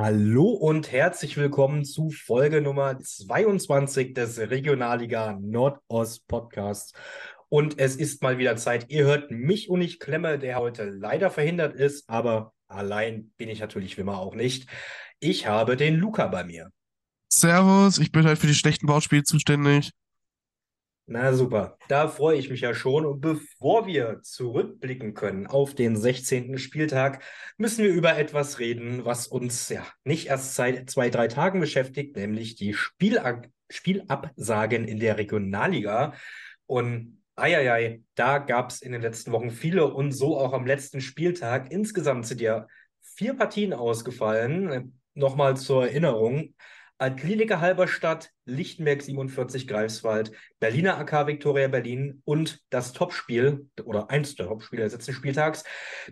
Hallo und herzlich willkommen zu Folge Nummer 22 des Regionalliga Nordost Podcasts. Und es ist mal wieder Zeit. Ihr hört mich und ich Klemme, der heute leider verhindert ist, aber allein bin ich natürlich wie immer auch nicht. Ich habe den Luca bei mir. Servus, ich bin halt für die schlechten Bauspiele zuständig. Na super, da freue ich mich ja schon. Und bevor wir zurückblicken können auf den 16. Spieltag, müssen wir über etwas reden, was uns ja nicht erst seit zwei, drei Tagen beschäftigt, nämlich die Spielab Spielabsagen in der Regionalliga. Und eieiei, da gab es in den letzten Wochen viele und so auch am letzten Spieltag. Insgesamt sind ja vier Partien ausgefallen. Nochmal zur Erinnerung. Altkliniker Halberstadt, Lichtenberg 47 Greifswald, Berliner AK Viktoria Berlin und das Topspiel oder eins der Topspiele des letzten Spieltags,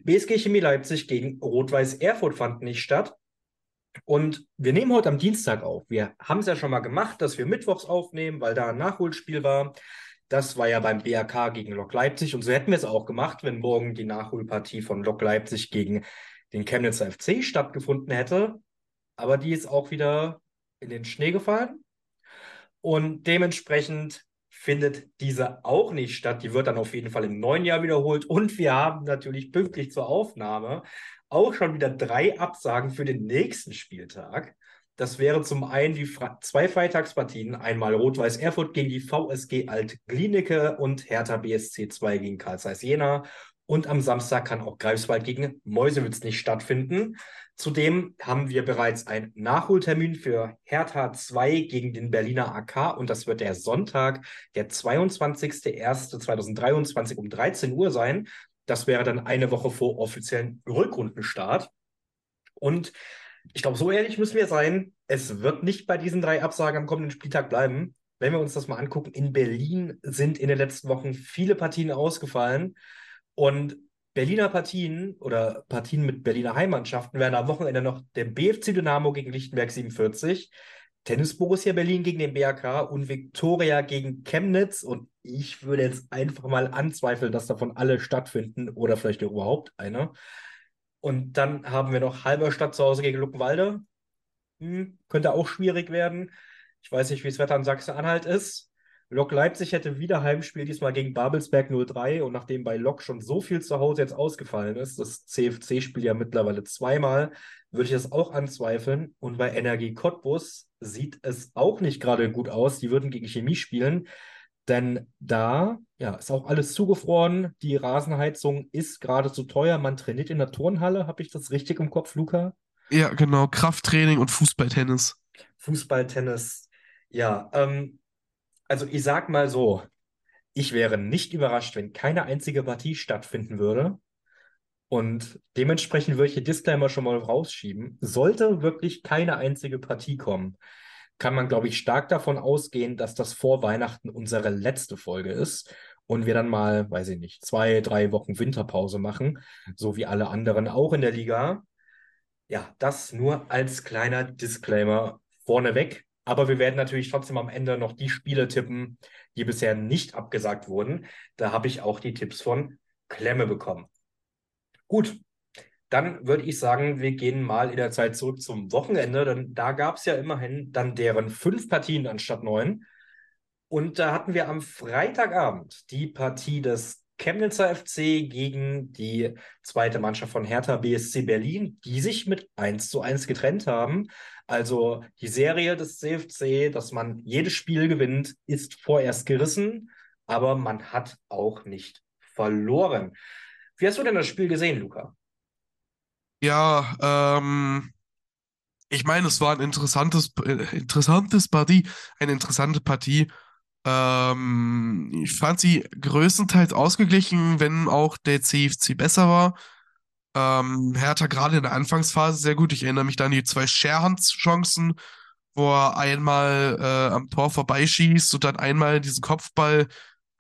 BSG Chemie Leipzig gegen Rot-Weiß Erfurt fand nicht statt. Und wir nehmen heute am Dienstag auf. Wir haben es ja schon mal gemacht, dass wir mittwochs aufnehmen, weil da ein Nachholspiel war. Das war ja beim BAK gegen Lok Leipzig. Und so hätten wir es auch gemacht, wenn morgen die Nachholpartie von Lok Leipzig gegen den Chemnitzer FC stattgefunden hätte. Aber die ist auch wieder in den Schnee gefallen. Und dementsprechend findet diese auch nicht statt. Die wird dann auf jeden Fall im neuen Jahr wiederholt. Und wir haben natürlich pünktlich zur Aufnahme auch schon wieder drei Absagen für den nächsten Spieltag. Das wäre zum einen die Fre zwei Freitagspartien, einmal Rot-Weiß Erfurt gegen die VSG Alt-Glienicke und Hertha BSC 2 gegen Karl Jena. Und am Samstag kann auch Greifswald gegen Mäusewitz nicht stattfinden. Zudem haben wir bereits einen Nachholtermin für Hertha 2 gegen den Berliner AK und das wird der Sonntag, der 22.01.2023 um 13 Uhr sein. Das wäre dann eine Woche vor offiziellen Rückrundenstart. Und ich glaube, so ehrlich müssen wir sein, es wird nicht bei diesen drei Absagen am kommenden Spieltag bleiben. Wenn wir uns das mal angucken, in Berlin sind in den letzten Wochen viele Partien ausgefallen. Und Berliner Partien oder Partien mit Berliner Heimmannschaften werden am Wochenende noch der BFC Dynamo gegen Lichtenberg 47, Tennis Borussia Berlin gegen den BAK und Viktoria gegen Chemnitz. Und ich würde jetzt einfach mal anzweifeln, dass davon alle stattfinden oder vielleicht überhaupt eine. Und dann haben wir noch Halberstadt zu Hause gegen Luckenwalde. Hm, könnte auch schwierig werden. Ich weiß nicht, wie das Wetter in Sachsen-Anhalt ist. Lok Leipzig hätte wieder Heimspiel, diesmal gegen Babelsberg 03. Und nachdem bei Lok schon so viel zu Hause jetzt ausgefallen ist, das CFC-Spiel ja mittlerweile zweimal, würde ich das auch anzweifeln. Und bei Energie Cottbus sieht es auch nicht gerade gut aus. Die würden gegen Chemie spielen. Denn da ja, ist auch alles zugefroren. Die Rasenheizung ist gerade zu teuer. Man trainiert in der Turnhalle. Habe ich das richtig im Kopf, Luca? Ja, genau. Krafttraining und Fußballtennis. Fußballtennis. Ja, ähm, also ich sag mal so, ich wäre nicht überrascht, wenn keine einzige Partie stattfinden würde. Und dementsprechend würde ich die Disclaimer schon mal rausschieben. Sollte wirklich keine einzige Partie kommen, kann man, glaube ich, stark davon ausgehen, dass das vor Weihnachten unsere letzte Folge ist und wir dann mal, weiß ich nicht, zwei, drei Wochen Winterpause machen, so wie alle anderen auch in der Liga. Ja, das nur als kleiner Disclaimer vorneweg. Aber wir werden natürlich trotzdem am Ende noch die Spiele tippen, die bisher nicht abgesagt wurden. Da habe ich auch die Tipps von Klemme bekommen. Gut, dann würde ich sagen, wir gehen mal in der Zeit zurück zum Wochenende, denn da gab es ja immerhin dann deren fünf Partien anstatt neun. Und da hatten wir am Freitagabend die Partie des Chemnitzer FC gegen die zweite Mannschaft von Hertha BSC Berlin, die sich mit 1 zu 1 getrennt haben. Also die Serie des CFC, dass man jedes Spiel gewinnt, ist vorerst gerissen, aber man hat auch nicht verloren. Wie hast du denn das Spiel gesehen, Luca? Ja, ähm, ich meine, es war ein interessantes, äh, interessantes Partie, eine interessante Partie. Ähm, ich fand sie größtenteils ausgeglichen, wenn auch der CFC besser war. Ähm, Hertha gerade in der Anfangsphase sehr gut. Ich erinnere mich da an die zwei Scherhands-Chancen, wo er einmal äh, am Tor vorbeischießt und dann einmal diesen Kopfball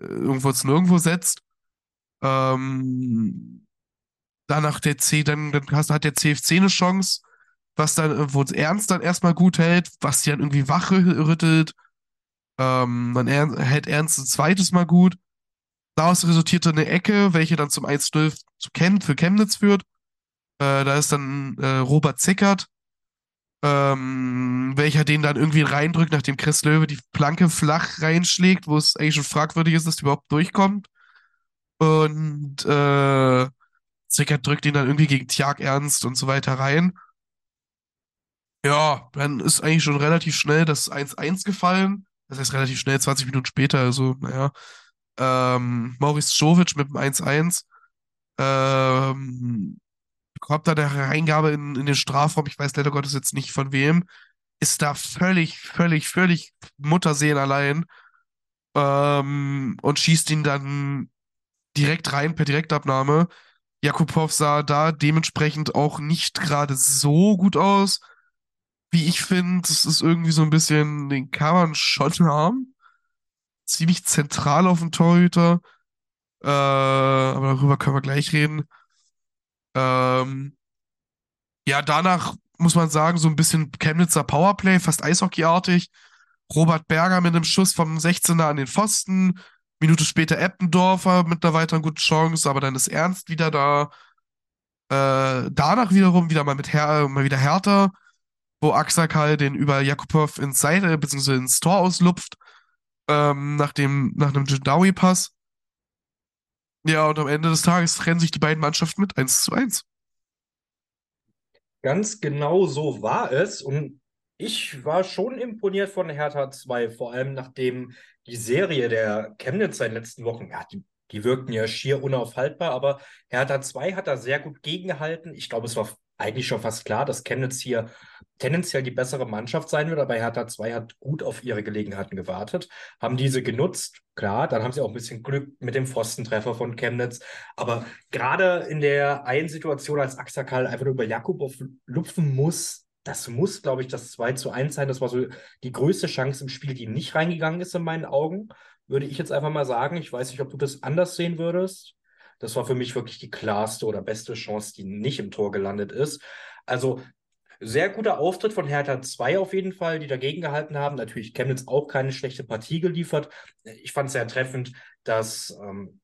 äh, irgendwo zu nirgendwo setzt. Ähm, danach der C, dann, dann hat der CFC eine Chance, was dann, wo es Ernst dann erstmal gut hält, was sie dann irgendwie wach rüttelt. Ähm, dann er, hält Ernst ein zweites Mal gut. Daraus resultierte eine Ecke, welche dann zum 1-0 zu Chem für Chemnitz führt. Äh, da ist dann äh, Robert Zickert, ähm, welcher den dann irgendwie reindrückt, nachdem Chris Löwe die Planke flach reinschlägt, wo es eigentlich schon fragwürdig ist, dass die überhaupt durchkommt. Und äh, Zickert drückt ihn dann irgendwie gegen Tjag Ernst und so weiter rein. Ja, dann ist eigentlich schon relativ schnell das 1-1 gefallen. Das heißt relativ schnell, 20 Minuten später, also naja. Ähm, Maurice Czovic mit dem 1-1. Ähm, bekommt da der Reingabe in, in den Strafraum, ich weiß leider Gottes jetzt nicht von wem, ist da völlig, völlig, völlig Mutterseelen allein ähm, und schießt ihn dann direkt rein per Direktabnahme. Jakubow sah da dementsprechend auch nicht gerade so gut aus. Wie ich finde, das ist irgendwie so ein bisschen, den kann man schon haben. Ziemlich zentral auf dem Torhüter. Äh, aber darüber können wir gleich reden. Ähm, ja, danach muss man sagen, so ein bisschen Chemnitzer Powerplay, fast Eishockeyartig. Robert Berger mit einem Schuss vom 16er an den Pfosten. Minute später Eppendorfer mit einer weiteren guten Chance, aber dann ist Ernst wieder da. Äh, danach wiederum wieder mal mit Her mal wieder Hertha, wo Axakal den über Jakubow ins Seite bzw. ins Tor auslupft, ähm, nach dem, nach einem Jindawi-Pass. Ja, und am Ende des Tages trennen sich die beiden Mannschaften mit 1 zu 1. Ganz genau so war es. Und ich war schon imponiert von Hertha 2, vor allem nachdem die Serie der Chemnitzer in den letzten Wochen, ja, die, die wirkten ja schier unaufhaltbar, aber Hertha 2 hat da sehr gut gegengehalten. Ich glaube, es war eigentlich schon fast klar, dass Chemnitz hier tendenziell die bessere Mannschaft sein wird, aber Hertha 2 hat gut auf ihre Gelegenheiten gewartet, haben diese genutzt. Klar, dann haben sie auch ein bisschen Glück mit dem Pfostentreffer von Chemnitz. Aber gerade in der einen Situation, als Axakal einfach nur über Jakubow lupfen muss, das muss, glaube ich, das 2 zu 1 sein. Das war so die größte Chance im Spiel, die nicht reingegangen ist in meinen Augen. Würde ich jetzt einfach mal sagen. Ich weiß nicht, ob du das anders sehen würdest. Das war für mich wirklich die klarste oder beste Chance, die nicht im Tor gelandet ist. Also sehr guter Auftritt von Hertha 2 auf jeden Fall, die dagegen gehalten haben. Natürlich Chemnitz auch keine schlechte Partie geliefert. Ich fand es sehr treffend, dass ähm,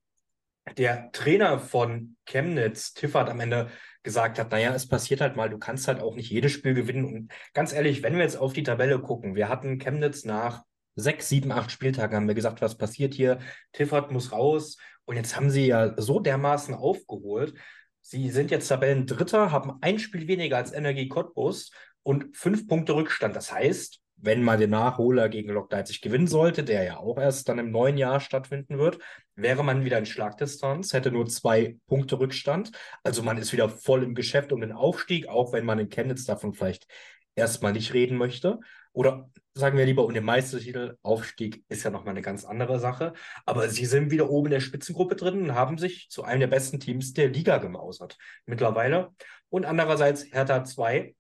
der Trainer von Chemnitz, Tiffert, am Ende gesagt hat, naja, es passiert halt mal, du kannst halt auch nicht jedes Spiel gewinnen. Und ganz ehrlich, wenn wir jetzt auf die Tabelle gucken, wir hatten Chemnitz nach sechs, sieben, acht Spieltagen, haben wir gesagt, was passiert hier? Tiffert muss raus. Und jetzt haben sie ja so dermaßen aufgeholt. Sie sind jetzt Tabellendritter, haben ein Spiel weniger als Energie Cottbus und fünf Punkte Rückstand. Das heißt, wenn man den Nachholer gegen Lok Leipzig gewinnen sollte, der ja auch erst dann im neuen Jahr stattfinden wird, wäre man wieder in Schlagdistanz, hätte nur zwei Punkte Rückstand. Also man ist wieder voll im Geschäft um den Aufstieg, auch wenn man in Chemnitz davon vielleicht erstmal nicht reden möchte. Oder sagen wir lieber um den Meistertitel. Aufstieg ist ja nochmal eine ganz andere Sache. Aber sie sind wieder oben in der Spitzengruppe drin und haben sich zu einem der besten Teams der Liga gemausert mittlerweile. Und andererseits Hertha 2,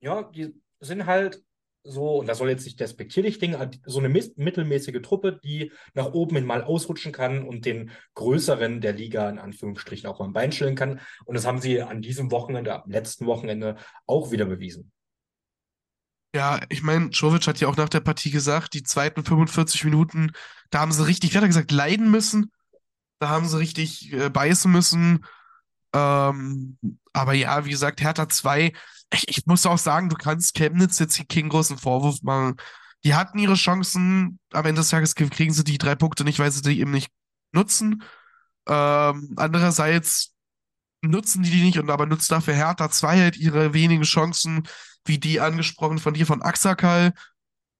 ja, die sind halt so, und das soll jetzt nicht despektierlich klingen, so eine mittelmäßige Truppe, die nach oben hin mal ausrutschen kann und den größeren der Liga in Anführungsstrichen auch mal ein Bein stellen kann. Und das haben sie an diesem Wochenende, am letzten Wochenende auch wieder bewiesen. Ja, ich meine, Jovic hat ja auch nach der Partie gesagt, die zweiten 45 Minuten, da haben sie richtig, wie hat er gesagt, leiden müssen. Da haben sie richtig äh, beißen müssen. Ähm, aber ja, wie gesagt, Hertha 2, ich, ich muss auch sagen, du kannst Chemnitz jetzt hier keinen großen Vorwurf machen. Die hatten ihre Chancen, am Ende des Tages kriegen sie die drei Punkte nicht, weil sie die eben nicht nutzen. Ähm, andererseits nutzen die die nicht und aber nutzt dafür Hertha 2 halt ihre wenigen Chancen, wie die angesprochen von dir von Axakal.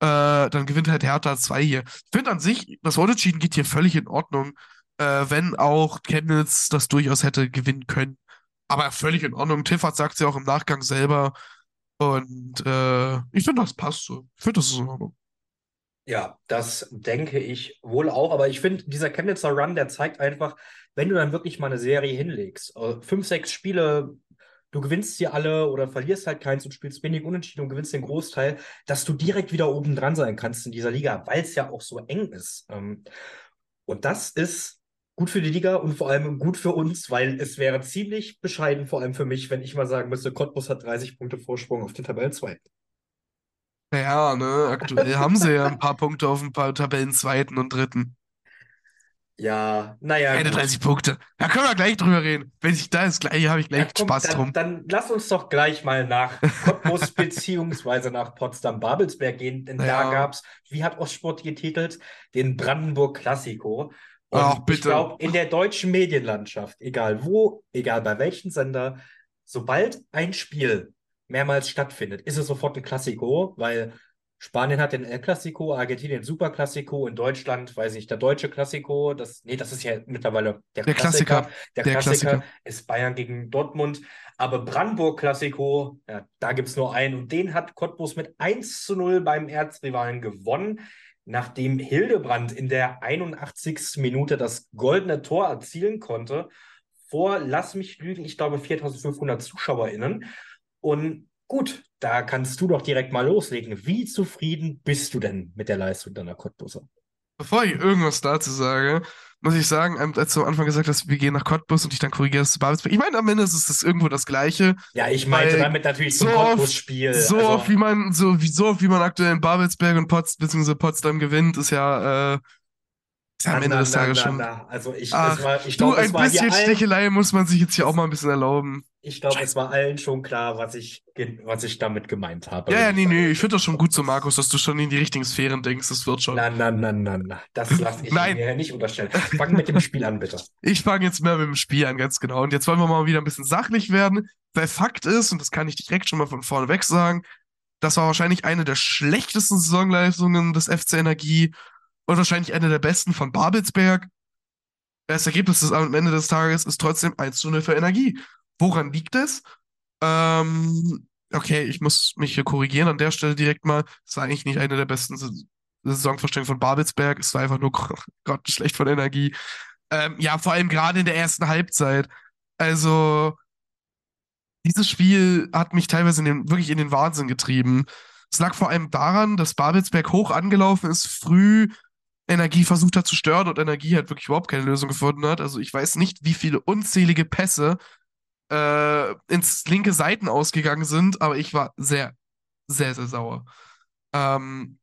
Äh, dann gewinnt halt Hertha 2 hier. Ich finde an sich, das Unentschieden geht hier völlig in Ordnung, äh, wenn auch Chemnitz das durchaus hätte gewinnen können. Aber völlig in Ordnung. Tiffert sagt sie ja auch im Nachgang selber. Und äh, ich finde, das passt so. Ich finde, das ist in Ordnung. Ja, das denke ich wohl auch. Aber ich finde, dieser Chemnitzer Run, der zeigt einfach, wenn du dann wirklich mal eine Serie hinlegst, äh, fünf, sechs Spiele, du gewinnst sie alle oder verlierst halt keins und spielst wenig unentschieden und gewinnst den Großteil, dass du direkt wieder oben dran sein kannst in dieser Liga, weil es ja auch so eng ist. Ähm, und das ist gut für die Liga und vor allem gut für uns, weil es wäre ziemlich bescheiden, vor allem für mich, wenn ich mal sagen müsste, Cottbus hat 30 Punkte Vorsprung auf den Tabellenzweiten. Ja, ne, aktuell haben sie ja ein paar Punkte auf ein paar Tabellenzweiten und Dritten. Ja, naja. Keine gut. 30 Punkte. Da können wir gleich drüber reden. Wenn ich da ist, gleich habe ich gleich Ja, komm, Spaß dann, drum. dann lass uns doch gleich mal nach Cottbus beziehungsweise nach Potsdam-Babelsberg gehen, denn da Ja. gab es, wie hat Ostsport getitelt, den Brandenburg Classico. Und Ach, ich bitte. glaube, in der deutschen Medienlandschaft, egal wo, egal bei welchem Sender, sobald ein Spiel mehrmals stattfindet, ist es sofort ein Classico, weil Spanien hat den El Clasico, Argentinien den Super Clasico, in Deutschland, weiß ich, der deutsche Clasico, das, nee, das ist ja mittlerweile der, Der Klassiker. Der, Der Klassiker, Klassiker. ist Bayern gegen Dortmund. Aber Brandenburg Classico, ja, da gibt es nur einen. Und den hat Cottbus mit 1 zu 0 beim Erzrivalen gewonnen, nachdem Hildebrand in der 81. Minute das goldene Tor erzielen konnte. Vor, lass mich lügen, ich glaube 4500 ZuschauerInnen. Und gut, da kannst du doch direkt mal loslegen. Wie zufrieden bist du denn mit der Leistung deiner Cottbuser? Bevor ich irgendwas dazu sage, muss ich sagen, ähm, als du am Anfang gesagt hast, wir gehen nach Cottbus und ich dann korrigiere es zu Babelsberg. Ich meine, am Ende ist es irgendwo das Gleiche. Ja, ich meinte damit natürlich so oft- Cottbus-Spiel. So Also- oft wie man, so wie so oft wie man aktuell in Babelsberg und Pots, beziehungsweise Potsdam gewinnt, ist ja, äh, ist am Na, Ende des Tages schon. Also ich, Ach, es war, ich Du, glaube, ein bisschen Stichelei muss man sich jetzt hier auch mal ein bisschen erlauben. ich glaube, es war allen schon klar, was ich, was ich damit gemeint habe. Ja, ja, nee, nee, ich finde das schon gut so, Markus, dass du schon in die richtigen Sphären denkst. Das wird schon. Na, na, na, na, na. Das lasse ich mir nicht unterstellen. Fang mit dem Spiel an, bitte. Ich fange jetzt mehr mit dem Spiel an, ganz genau. Und jetzt wollen wir mal wieder ein bisschen sachlich werden. Weil Fakt ist, und das kann ich direkt schon mal von vorne weg sagen, das war wahrscheinlich eine der schlechtesten Saisonleistungen des FC Energie und wahrscheinlich eine der besten von Babelsberg. Das Ergebnis des, am Ende des Tages ist trotzdem 1 zu 0 für Energie. Woran liegt es? Ähm, okay, ich muss mich hier korrigieren an der Stelle direkt mal. Es war eigentlich nicht eine der besten Saison- Saisonvorstellungen von Babelsberg. Es war einfach nur grottenschlecht von Energie. Ähm, ja, vor allem gerade in der ersten Halbzeit. Also, dieses Spiel hat mich teilweise in den, wirklich in den Wahnsinn getrieben. Es lag vor allem daran, dass Babelsberg hoch angelaufen ist, früh Energie versucht hat zu stören und Energie halt wirklich überhaupt keine Lösung gefunden hat. Also ich weiß nicht, wie viele unzählige Pässe äh, ins linke Seiten ausgegangen sind, aber ich war sehr, sehr, sehr sauer. Ähm,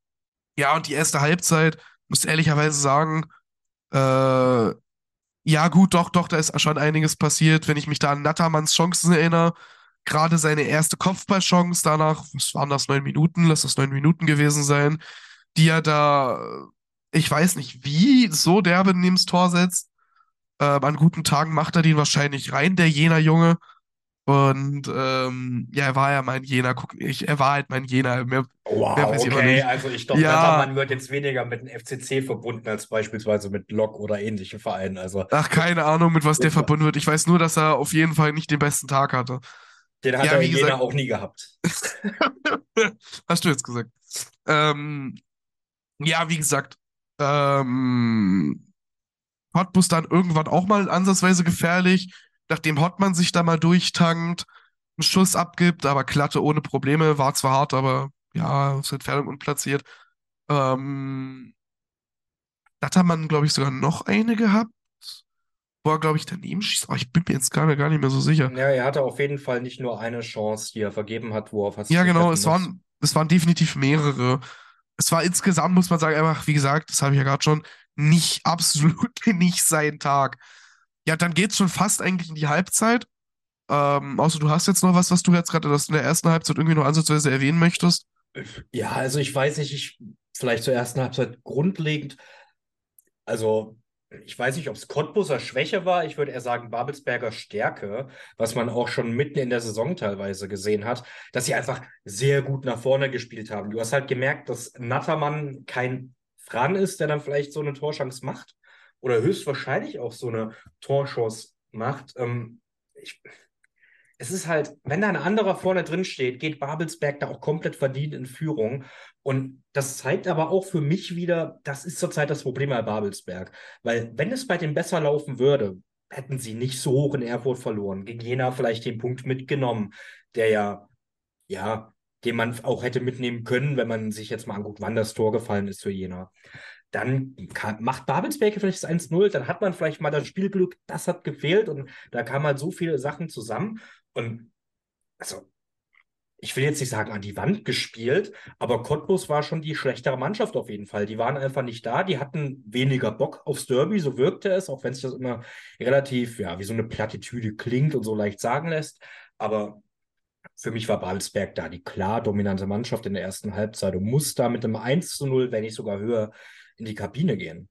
ja, und die erste Halbzeit, muss ehrlicherweise sagen, äh, ja, gut, doch, doch, da ist schon einiges passiert. Wenn ich mich da an Nattermanns Chancen erinnere, gerade seine erste Kopfballchance danach, was waren das, neun Minuten, lass das neun Minuten gewesen sein, die er da, ich weiß nicht wie, so derbe neben das Tor setzt. Ähm, an guten Tagen macht er den wahrscheinlich rein, der Jena Junge. Und ähm, ja, er war ja mein Jena, guck, ich, er war halt mein Jena. Mehr, Wow, Mehr okay. Also ich glaube, Ja. Nattermann wird jetzt weniger mit dem FCC verbunden als beispielsweise mit Lok oder ähnlichen Vereinen. Also ach, keine Ahnung, mit was der verbunden wird. Ich weiß nur, dass er auf jeden Fall nicht den besten Tag hatte. den hat Ja, er wie in Jena gesagt- auch nie gehabt. Hast du jetzt gesagt. Ähm, ja, wie gesagt, ähm, Cottbus dann irgendwann auch mal ansatzweise gefährlich, nachdem Hottmann sich da mal durchtankt, einen Schuss abgibt, aber Klatte ohne Probleme, war zwar hart, aber ja, aus Entfernung unplatziert. Ähm, hat er man, glaube ich, sogar noch eine gehabt, wo er, glaube ich, daneben schießt, aber ich bin mir jetzt gerade gar nicht mehr so sicher. Ja, er hatte auf jeden Fall nicht nur eine Chance, die er vergeben hat, wo er fast Ja, genau, es waren, es waren definitiv mehrere. Es war insgesamt, muss man sagen, einfach, wie gesagt, das habe ich ja gerade schon, nicht absolut nicht sein Tag. Ja, dann geht's schon fast eigentlich in die Halbzeit. Ähm, außer du hast jetzt noch was, was du jetzt gerade in der ersten Halbzeit irgendwie noch ansatzweise erwähnen möchtest. Ja, also ich weiß nicht, ich vielleicht zur ersten Halbzeit grundlegend, also ich weiß nicht, ob es Cottbuser Schwäche war, ich würde eher sagen Babelsberger Stärke, was man auch schon mitten in der Saison teilweise gesehen hat, dass sie einfach sehr gut nach vorne gespielt haben. Du hast halt gemerkt, dass Nattermann kein Fran ist, der dann vielleicht so eine Torchance macht oder höchstwahrscheinlich auch so eine Torchance macht. Ähm, ich, es ist halt, wenn da ein anderer vorne drin steht, geht Babelsberg da auch komplett verdient in Führung. Und das zeigt aber auch für mich wieder, das ist zurzeit das Problem bei Babelsberg. Weil wenn es bei denen besser laufen würde, hätten sie nicht so hoch in Erfurt verloren. Gegen Jena vielleicht den Punkt mitgenommen, der ja, ja, den man auch hätte mitnehmen können, wenn man sich jetzt mal anguckt, wann das Tor gefallen ist für Jena. Dann kann, macht Babelsberg vielleicht das 1-0, dann hat man vielleicht mal das Spielglück, das hat gefehlt und da kamen halt so viele Sachen zusammen. Und also, ich will jetzt nicht sagen, an die Wand gespielt, aber Cottbus war schon die schlechtere Mannschaft auf jeden Fall. Die waren einfach nicht da, die hatten weniger Bock aufs Derby, so wirkte es, auch wenn sich das immer relativ, ja, wie so eine Plattitüde klingt und so leicht sagen lässt. Aber für mich war Babelsberg da die klar dominante Mannschaft in der ersten Halbzeit und muss da mit einem 1 zu 0, wenn nicht sogar höher, in die Kabine gehen.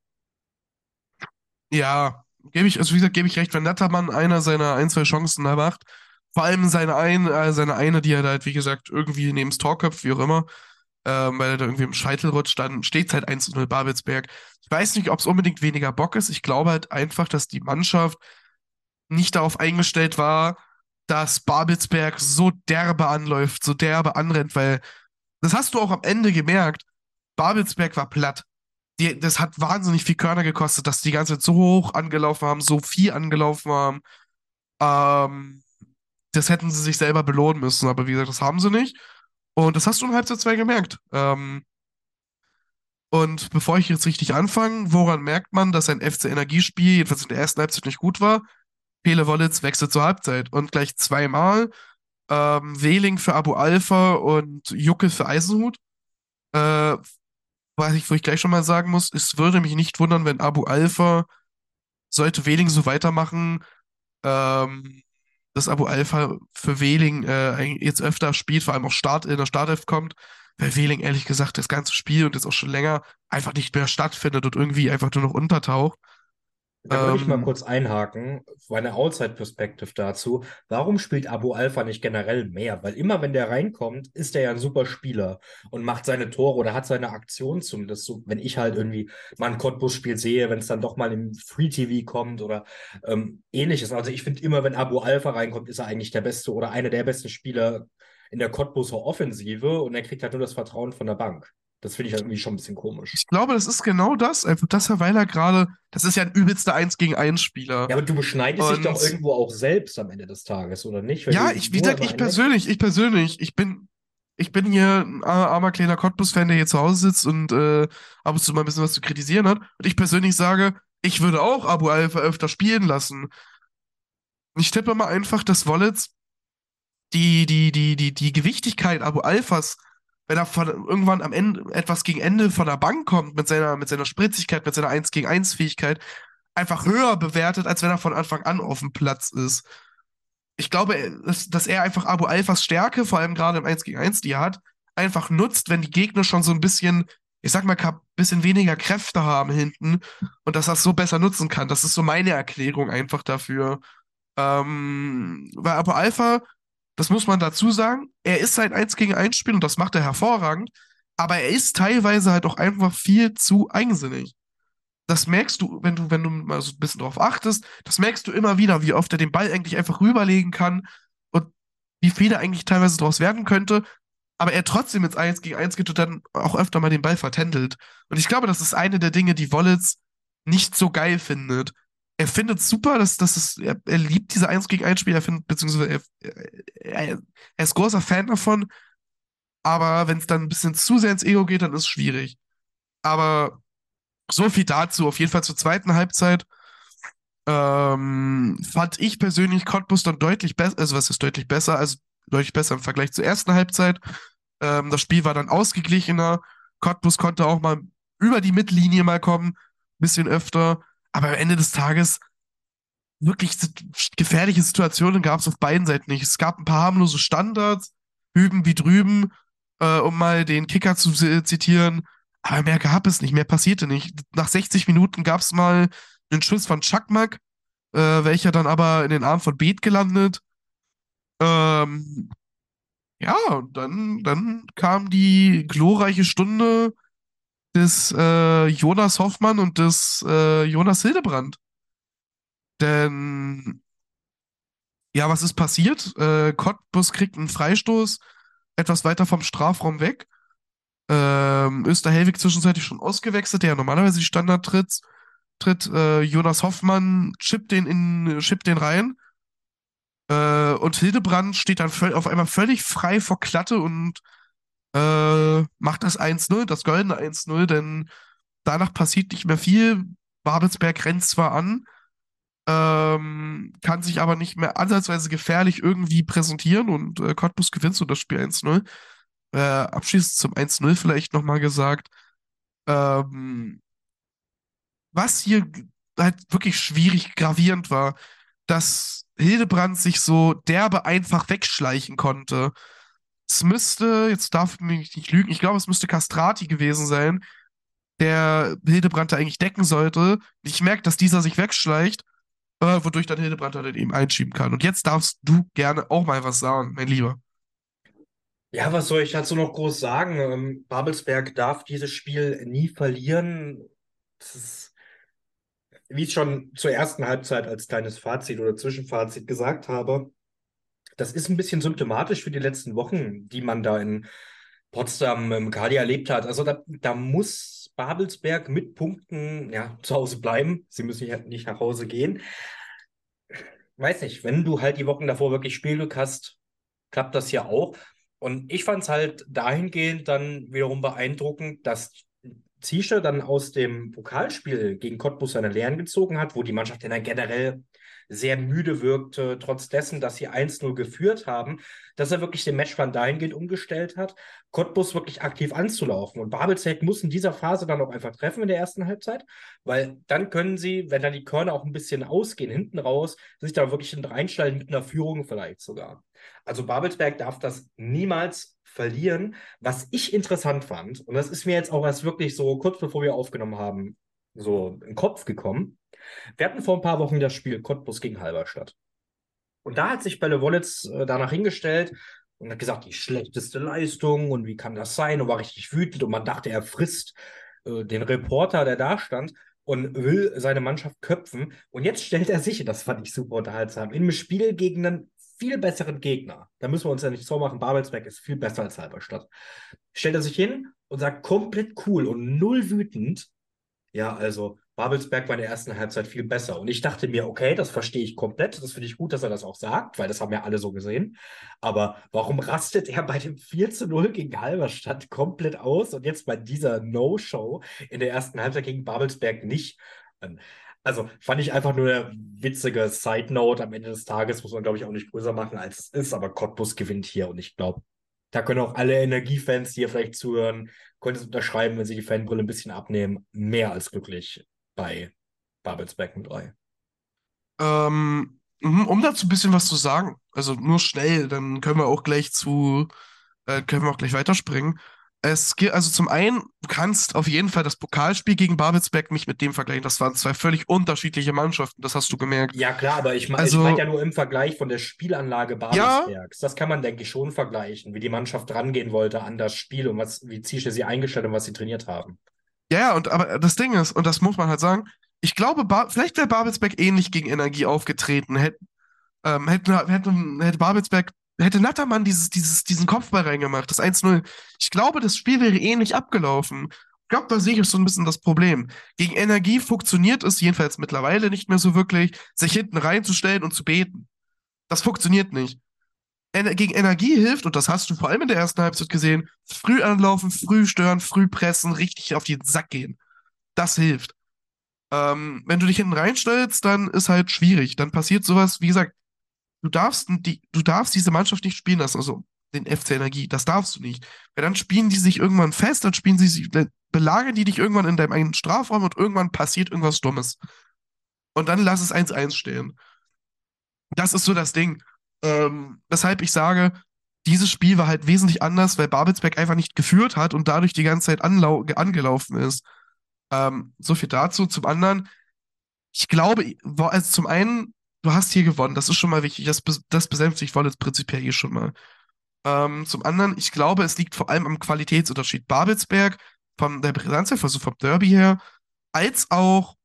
Ja, gebe ich, also wie gesagt, gebe ich recht, wenn Nettermann einer seiner ein, zwei Chancen da macht, vor allem seine, ein, äh, seine eine, die er da halt, wie gesagt, irgendwie neben das Tor köpft, wie auch immer, ähm, weil er da irgendwie im Scheitel rutscht, dann steht es halt 1 zu 0 Babelsberg. Ich weiß nicht, ob es unbedingt weniger Bock ist. Ich glaube halt einfach, dass die Mannschaft nicht darauf eingestellt war, dass Babelsberg so derbe anläuft, so derbe anrennt, weil das hast du auch am Ende gemerkt. Babelsberg war platt. Die, das hat wahnsinnig viel Körner gekostet, dass die ganze Zeit so hoch angelaufen haben, so viel angelaufen haben. Ähm, das hätten sie sich selber belohnen müssen, aber wie gesagt, das haben sie nicht. Und das hast du in Halbzeit 2 gemerkt. Ähm, und bevor ich jetzt richtig anfange, woran merkt man, dass ein FC Energiespiel, jedenfalls in der ersten Halbzeit, nicht gut war? Pele Wollitz wechselt zur Halbzeit und gleich zweimal. Ähm, Wehling für Abu Alpha und Jucke für Eisenhut. Äh, was ich, wo ich gleich schon mal sagen muss, es würde mich nicht wundern, wenn Abu Alpha sollte Wehling so weitermachen, ähm, dass Abu Alpha für Wehling äh, jetzt öfter spielt, vor allem auch Start, in der Startelf kommt, weil Wehling ehrlich gesagt das ganze Spiel und jetzt auch schon länger einfach nicht mehr stattfindet und irgendwie einfach nur noch untertaucht. Da würde ich mal Ähm, kurz einhaken, meine Outside-Perspective dazu. Warum spielt Abu Alpha nicht generell mehr? Weil immer, wenn der reinkommt, ist er ja ein super Spieler und macht seine Tore oder hat seine Aktion zumindest so, wenn ich halt irgendwie mal ein Cottbus-Spiel sehe, wenn es dann doch mal im Free-TV kommt oder ähm, ähnliches. Also ich finde immer, wenn Abu Alpha reinkommt, ist er eigentlich der beste oder einer der besten Spieler in der Cottbuser Offensive und er kriegt halt nur das Vertrauen von der Bank. Das finde ich halt irgendwie schon ein bisschen komisch. ich glaube, das ist genau das, einfach das, weil er gerade, das ist ja ein übelster 1 gegen 1 Spieler. Ja, aber du beschneidest dich doch Und irgendwo auch selbst am Ende des Tages, oder nicht? Wenn ja, ich, wie gesagt, ich persönlich, ich persönlich, ich bin, ich bin hier ein armer kleiner Cottbus-Fan, der hier zu Hause sitzt und äh, ab und zu mal ein bisschen was zu kritisieren hat. Und ich persönlich sage, ich würde auch Abu Alpha öfter spielen lassen. Ich tippe mal einfach, dass Wollitz die, die, die, die, die Gewichtigkeit Abu Alphas, wenn er von, irgendwann am Ende etwas gegen Ende von der Bank kommt, mit seiner, mit seiner Spritzigkeit, mit seiner 1 gegen 1 Fähigkeit, einfach höher bewertet, als wenn er von Anfang an auf dem Platz ist. Ich glaube, dass, dass er einfach Abu Alphas Stärke, vor allem gerade im 1 gegen 1, die er hat, einfach nutzt, wenn die Gegner schon so ein bisschen, ich sag mal, ein bisschen weniger Kräfte haben hinten und dass er es so besser nutzen kann. Das ist so meine Erklärung einfach dafür. Ähm, weil Abu Alpha das muss man dazu sagen. Er ist sein 1 gegen 1 Spiel und das macht er hervorragend. Aber er ist teilweise halt auch einfach viel zu eigensinnig. Das merkst du, wenn du, wenn du mal so ein bisschen drauf achtest, das merkst du immer wieder, wie oft er den Ball eigentlich einfach rüberlegen kann und wie viel er eigentlich teilweise draus werden könnte. Aber er trotzdem ins 1 gegen 1 geht und dann auch öfter mal den Ball vertändelt. Und ich glaube, das ist eine der Dinge, die Wollitz nicht so geil findet er findet es super, dass, dass es, er, er liebt diese 1 gegen 1 Spiele, er findet, beziehungsweise er, er, er ist großer Fan davon, aber wenn es dann ein bisschen zu sehr ins Ego geht, dann ist es schwierig. Aber so viel dazu, auf jeden Fall zur zweiten Halbzeit. Ähm, fand ich persönlich Cottbus dann deutlich besser, also was ist deutlich besser, also deutlich besser im Vergleich zur ersten Halbzeit. Ähm, das Spiel war dann ausgeglichener. Cottbus konnte auch mal über die Mittellinie mal kommen, bisschen öfter. Aber am Ende des Tages wirklich gefährliche Situationen gab es auf beiden Seiten nicht. Es gab ein paar harmlose Standards, hüben wie drüben, äh, um mal den Kicker zu zitieren. Aber mehr gab es nicht, mehr passierte nicht. Nach 60 Minuten gab es mal einen Schuss von Chakmak, äh, welcher dann aber in den Arm von Beet gelandet. Ähm, ja, und dann, dann kam die glorreiche Stunde des äh, Jonas Hoffmann und des äh, Jonas Hildebrand. Denn, ja, was ist passiert? Äh, Cottbus kriegt einen Freistoß etwas weiter vom Strafraum weg. Ähm, Österhelwig zwischenzeitlich schon ausgewechselt, der ja normalerweise die Standard tritt. tritt äh, Jonas Hoffmann chippt den, in, chippt den rein. Äh, und Hildebrand steht dann auf einmal völlig frei vor Klatte und äh, macht das 1-0, das goldene 1-0, denn danach passiert nicht mehr viel. Babelsberg rennt zwar an, ähm, kann sich aber nicht mehr ansatzweise gefährlich irgendwie präsentieren und äh, Cottbus gewinnt so das Spiel 1-0. Äh, abschließend zum 1-0 vielleicht nochmal gesagt. Ähm, was hier halt wirklich schwierig gravierend war, dass Hildebrand sich so derbe einfach wegschleichen konnte. Es müsste, jetzt darf ich mich nicht lügen, ich glaube, es müsste Castrati gewesen sein, der Hildebrand da eigentlich decken sollte. Ich merke, dass dieser sich wegschleicht, äh, wodurch dann Hildebrand dann eben einschieben kann. Und jetzt darfst du gerne auch mal was sagen, mein Lieber. Ja, was soll ich dazu noch groß sagen? Ähm, Babelsberg darf dieses Spiel nie verlieren. Das ist, wie ich schon zur ersten Halbzeit als kleines Fazit oder Zwischenfazit gesagt habe, das ist ein bisschen symptomatisch für die letzten Wochen, die man da in Potsdam im Kali erlebt hat. Also da, da muss Babelsberg mit Punkten ja, zu Hause bleiben. Sie müssen nicht, nicht nach Hause gehen. Weiß nicht, wenn du halt die Wochen davor wirklich Spielglück hast, klappt das ja auch. Und ich fand es halt dahingehend dann wiederum beeindruckend, dass Ziesche dann aus dem Pokalspiel gegen Cottbus seine Lehren gezogen hat, wo die Mannschaft ja generell sehr müde wirkte, trotz dessen, dass sie 1-0 geführt haben, dass er wirklich den Matchplan dahingehend umgestellt hat, Cottbus wirklich aktiv anzulaufen. Und Babelsberg muss in dieser Phase dann auch einfach treffen in der ersten Halbzeit, weil dann können sie, wenn dann die Körner auch ein bisschen ausgehen, hinten raus, sich da wirklich reinstellen mit einer Führung vielleicht sogar. Also Babelsberg darf das niemals verlieren. Was ich interessant fand, und das ist mir jetzt auch erst wirklich so kurz bevor wir aufgenommen haben, so in den Kopf gekommen. Wir hatten vor ein paar Wochen das Spiel Cottbus gegen Halberstadt. Und da hat sich Belle Wollitz äh, danach hingestellt und hat gesagt, die schlechteste Leistung und wie kann das sein? Und war richtig wütend und man dachte, er frisst äh, den Reporter, der da stand und will seine Mannschaft köpfen. Und jetzt stellt er sich, das fand ich super unterhaltsam, in einem Spiel gegen einen viel besseren Gegner. Da müssen wir uns ja nicht so machen, Babelsberg ist viel besser als Halberstadt. Stellt er sich hin und sagt komplett cool und null wütend, ja, also Babelsberg war in der ersten Halbzeit viel besser. Und ich dachte mir, okay, das verstehe ich komplett. Das finde ich gut, dass er das auch sagt, weil das haben ja alle so gesehen. Aber warum rastet er bei dem 4 zu 0 gegen Halberstadt komplett aus und jetzt bei dieser No-Show in der ersten Halbzeit gegen Babelsberg nicht? Ähm, also fand ich einfach nur eine witzige Side-Note. Am Ende des Tages muss man, glaube ich, auch nicht größer machen, als es ist. Aber Cottbus gewinnt hier und ich glaube, da können auch alle Energiefans, die hier vielleicht zuhören, können es unterschreiben, wenn sie die Fanbrille ein bisschen abnehmen. Mehr als glücklich bei Babelsberg 3. Ähm, mhm, um dazu ein bisschen was zu sagen, also nur schnell, dann können wir auch gleich zu, äh, können wir auch gleich weiterspringen. Es geht also zum einen, du kannst auf jeden Fall das Pokalspiel gegen Babelsberg nicht mit dem vergleichen. Das waren zwei völlig unterschiedliche Mannschaften, das hast du gemerkt. Ja, klar, aber ich meine also, ich mein ja nur im Vergleich von der Spielanlage Babelsbergs. Ja, das kann man, denke ich, schon vergleichen, wie die Mannschaft rangehen wollte an das Spiel und was, wie Ziesche sie eingestellt und was sie trainiert haben. Ja, und aber das Ding ist, und das muss man halt sagen, ich glaube, ba vielleicht wäre Babelsberg ähnlich gegen Energie aufgetreten. Hätte, ähm, hätte, hätte, hätte Babelsberg hätte Nattermann dieses, dieses, diesen Kopfball reingemacht, das 1-0. Ich glaube, das Spiel wäre ähnlich abgelaufen. Ich glaube, da sehe ich so ein bisschen das Problem. Gegen Energie funktioniert es jedenfalls mittlerweile nicht mehr so wirklich, sich hinten reinzustellen und zu beten. Das funktioniert nicht. Gegen Energie hilft, und das hast du vor allem in der ersten Halbzeit gesehen, früh anlaufen, früh stören, früh pressen, richtig auf den Sack gehen. Das hilft. Ähm, wenn du dich hinten reinstellst, dann ist halt schwierig. Dann passiert sowas, wie gesagt, du darfst, die, du darfst diese Mannschaft nicht spielen lassen, also den FC Energie, das darfst du nicht. Weil dann spielen die sich irgendwann fest, dann spielen sie sich, belagern die dich irgendwann in deinem eigenen Strafraum und irgendwann passiert irgendwas Dummes. Und dann lass es 1-1 stehen. Das ist so das Ding. Ähm, weshalb ich sage, dieses Spiel war halt wesentlich anders, weil Babelsberg einfach nicht geführt hat und dadurch die ganze Zeit angelaufen ist. Ähm, so viel dazu. Zum anderen, ich glaube, also zum einen du hast hier gewonnen, das ist schon mal wichtig. Das, das besänftigt Wollitz prinzipiell hier schon mal. Ähm, zum anderen, ich glaube, es liegt vor allem am Qualitätsunterschied Babelsberg von der Brisanz, also vom Derby her, als auch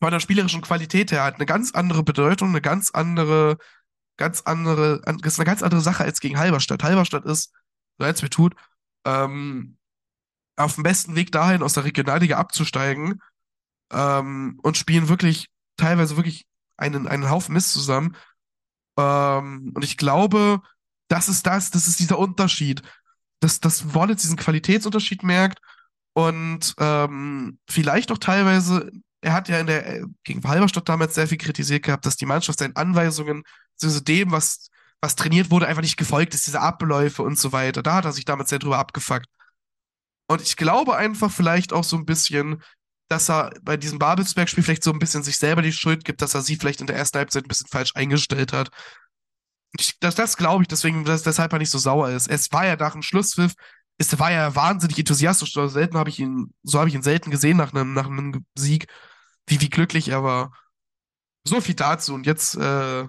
von der spielerischen Qualität her hat eine ganz andere Bedeutung, eine ganz andere, ganz andere, ist eine ganz andere Sache als gegen Halberstadt. Halberstadt ist, so als mir tut, ähm, auf dem besten Weg dahin, aus der Regionalliga abzusteigen ähm, und spielen wirklich teilweise wirklich einen, einen Haufen Mist zusammen. Ähm, und ich glaube, das ist das, das ist dieser Unterschied, dass, dass Wallets diesen Qualitätsunterschied merkt und ähm, vielleicht auch teilweise er hat ja in der, äh, gegen Halberstadt damals sehr viel kritisiert gehabt, dass die Mannschaft seinen Anweisungen, also dem, was, was trainiert wurde, einfach nicht gefolgt ist, diese Abläufe und so weiter. Da hat er sich damals sehr drüber abgefuckt. Und ich glaube einfach vielleicht auch so ein bisschen, dass er bei diesem Babelsberg-Spiel vielleicht so ein bisschen sich selber die Schuld gibt, dass er sie vielleicht in der ersten Halbzeit ein bisschen falsch eingestellt hat. Ich, das, das glaube ich, deswegen, dass, deshalb er nicht so sauer ist. Es war ja nach dem Schlusspfiff, es war ja wahnsinnig enthusiastisch. So selten habe ich ihn, so habe ich ihn selten gesehen nach einem, nach einem Sieg, wie, wie glücklich er war. So viel dazu. Und jetzt, äh,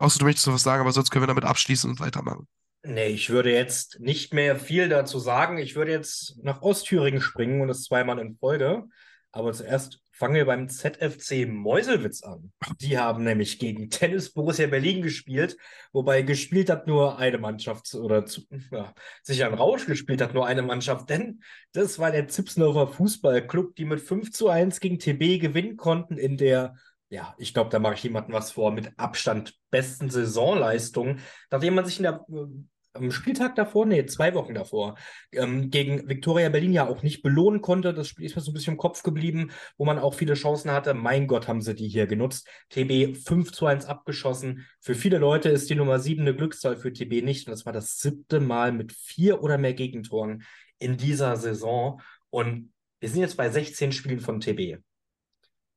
außer du möchtest noch was sagen, aber sonst können wir damit abschließen und weitermachen. Nee, ich würde jetzt nicht mehr viel dazu sagen. Ich würde jetzt nach Ostthüringen springen und das zweimal in Folge. Aber zuerst fangen wir beim ZFC Meuselwitz an. Die haben nämlich gegen Tennis Borussia Berlin gespielt, wobei gespielt hat nur eine Mannschaft oder zu, ja, sich ein Rausch gespielt hat nur eine Mannschaft, denn das war der Zipsendorfer Fußballclub, die mit 5 zu 1 gegen TB gewinnen konnten in der ja, ich glaube, da mache ich jemandem was vor, mit Abstand besten Saisonleistung, nachdem man sich in der äh, am Spieltag davor, nee, zwei Wochen davor, ähm, gegen Viktoria Berlin ja auch nicht belohnen konnte. Das Spiel ist mir so ein bisschen im Kopf geblieben, wo man auch viele Chancen hatte. Mein Gott, haben sie die hier genutzt. TB 5 zu 1 abgeschossen. Für viele Leute ist die Nummer 7 eine Glückszahl, für TB nicht. Und das war das siebte Mal mit vier oder mehr Gegentoren in dieser Saison. Und wir sind jetzt bei 16 Spielen von TB.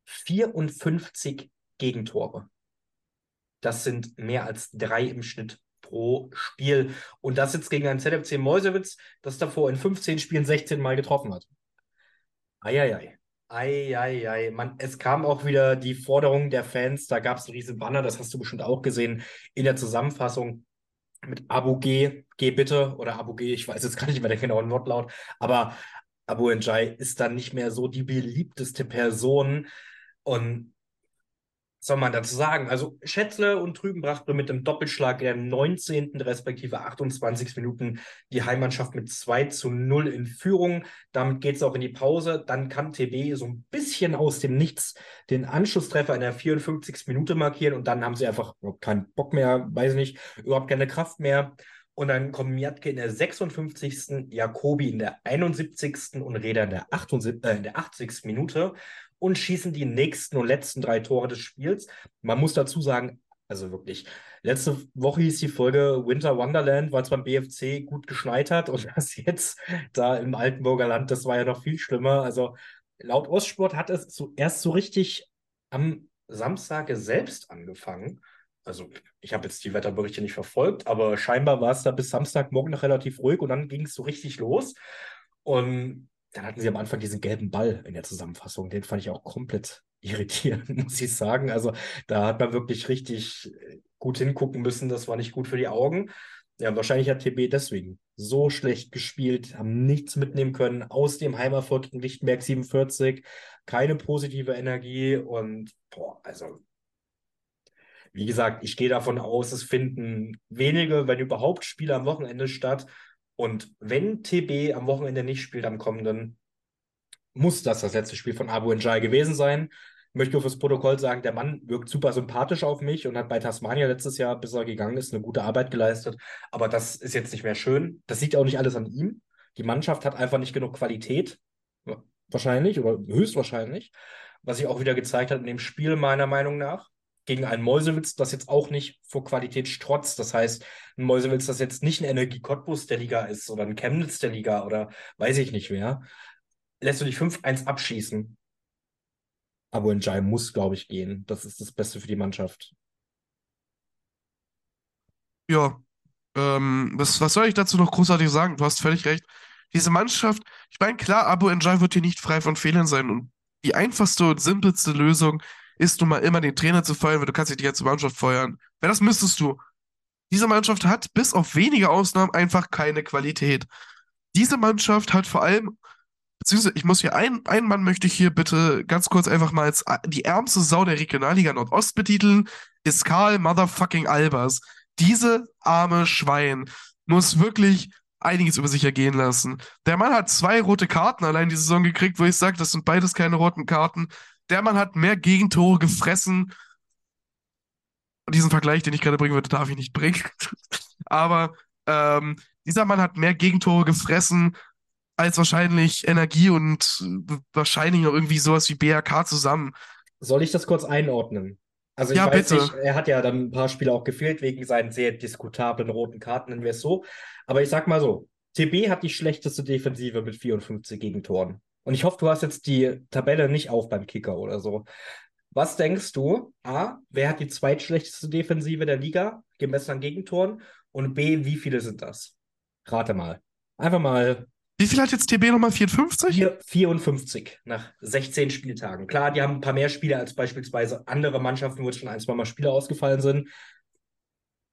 54 Gegentore. Das sind mehr als drei im Schnitt pro Spiel. Und das jetzt gegen ein ZFC Mäusewitz, das davor in 15 Spielen 16 Mal getroffen hat. Eieiei. Eieiei. Man, es kam auch wieder die Forderung der Fans, da gab es einen riesen Banner, das hast du bestimmt auch gesehen, in der Zusammenfassung mit Abu G, geh bitte, oder Abu G, ich weiß jetzt gar nicht mehr den genauen Wortlaut, aber Abu Njai ist dann nicht mehr so die beliebteste Person und soll man dazu sagen? Also Schätzle und Trüben brachten mit dem Doppelschlag der 19. respektive 28. Minuten die Heimmannschaft mit 2 zu 0 in Führung. Damit geht es auch in die Pause. Dann kann TB so ein bisschen aus dem Nichts den Anschlusstreffer in der 54. Minute markieren und dann haben sie einfach keinen Bock mehr, weiß nicht, überhaupt keine Kraft mehr. Und dann kommen Miatke in der 56., Jakobi in der 71. und Reda in der, 78, äh, in der 80. Minute und schießen die nächsten und letzten drei Tore des Spiels. Man muss dazu sagen, also wirklich, letzte Woche hieß die Folge Winter Wonderland, weil es beim BFC gut geschneit hat und das jetzt da im Altenburger Land, das war ja noch viel schlimmer. Also laut Ostsport hat es zuerst so richtig am Samstag selbst angefangen. Also ich habe jetzt die Wetterberichte nicht verfolgt, aber scheinbar war es da bis Samstagmorgen noch relativ ruhig und dann ging es so richtig los. Und dann hatten sie am Anfang diesen gelben Ball in der Zusammenfassung. Den fand ich auch komplett irritierend, muss ich sagen. Also da hat man wirklich richtig äh, gut hingucken müssen. Das war nicht gut für die Augen. Ja, wahrscheinlich hat TB deswegen so schlecht gespielt, haben nichts mitnehmen können aus dem Heimerfolg gegen Lichtenberg 47. Keine positive Energie und boah, also wie gesagt, ich gehe davon aus, es finden wenige, wenn überhaupt, Spiele am Wochenende statt. Und wenn TB am Wochenende nicht spielt, am kommenden, muss das das letzte Spiel von Abu Njai gewesen sein. Ich möchte nur fürs Protokoll sagen, der Mann wirkt super sympathisch auf mich und hat bei Tasmania letztes Jahr, bis er gegangen ist, eine gute Arbeit geleistet. Aber das ist jetzt nicht mehr schön. Das liegt auch nicht alles an ihm. Die Mannschaft hat einfach nicht genug Qualität. Wahrscheinlich oder höchstwahrscheinlich. Was sich auch wieder gezeigt hat in dem Spiel, meiner Meinung nach gegen einen Mäusewitz, das jetzt auch nicht vor Qualität strotzt. Das heißt, ein Mäusewitz, das jetzt nicht ein Energie Cottbus der Liga ist oder ein Chemnitz der Liga oder weiß ich nicht wer, lässt du dich 5-1 abschießen. Aber Njai muss, glaube ich, gehen. Das ist das Beste für die Mannschaft. Ja, ähm, was, was soll ich dazu noch großartig sagen? Du hast völlig recht. Diese Mannschaft, ich meine, klar, Abu Njai wird hier nicht frei von Fehlern sein und die einfachste und simpelste Lösung ist nun mal immer den Trainer zu feuern, weil du kannst dich die ganze Mannschaft feuern. Weil das müsstest du. Diese Mannschaft hat bis auf wenige Ausnahmen einfach keine Qualität. Diese Mannschaft hat vor allem, beziehungsweise ich muss hier, ein, einen Mann möchte ich hier bitte ganz kurz einfach mal als die ärmste Sau der Regionalliga Nordost betiteln, ist Karl Motherfucking Albers. Diese arme Schwein muss wirklich einiges über sich ergehen lassen. Der Mann hat zwei rote Karten allein die Saison gekriegt, wo ich sage, das sind beides keine roten Karten. Der Mann hat mehr Gegentore gefressen. Und diesen Vergleich, den ich gerade bringen würde, darf ich nicht bringen. Aber ähm, dieser Mann hat mehr Gegentore gefressen als wahrscheinlich Energie und äh, wahrscheinlich noch irgendwie sowas wie BRK zusammen. Soll ich das kurz einordnen? Also ich Ja, weiß bitte. nicht, er hat ja dann ein paar Spiele auch gefehlt wegen seinen sehr diskutablen roten Karten, nennen wir es so. Aber ich sag mal so, TB hat die schlechteste Defensive mit 54 Gegentoren. Und ich hoffe, du hast jetzt die Tabelle nicht auf beim Kicker oder so. Was denkst du? A, wer hat die zweitschlechteste Defensive der Liga, gemessen an Gegentoren? Und B, wie viele sind das? Rate mal. Einfach mal Wie viel hat jetzt TB nochmal? 54? Vier- 54 nach 16 Spieltagen. Klar, die haben ein paar mehr Spiele als beispielsweise andere Mannschaften, wo jetzt schon ein, zwei Mal Spiele ausgefallen sind.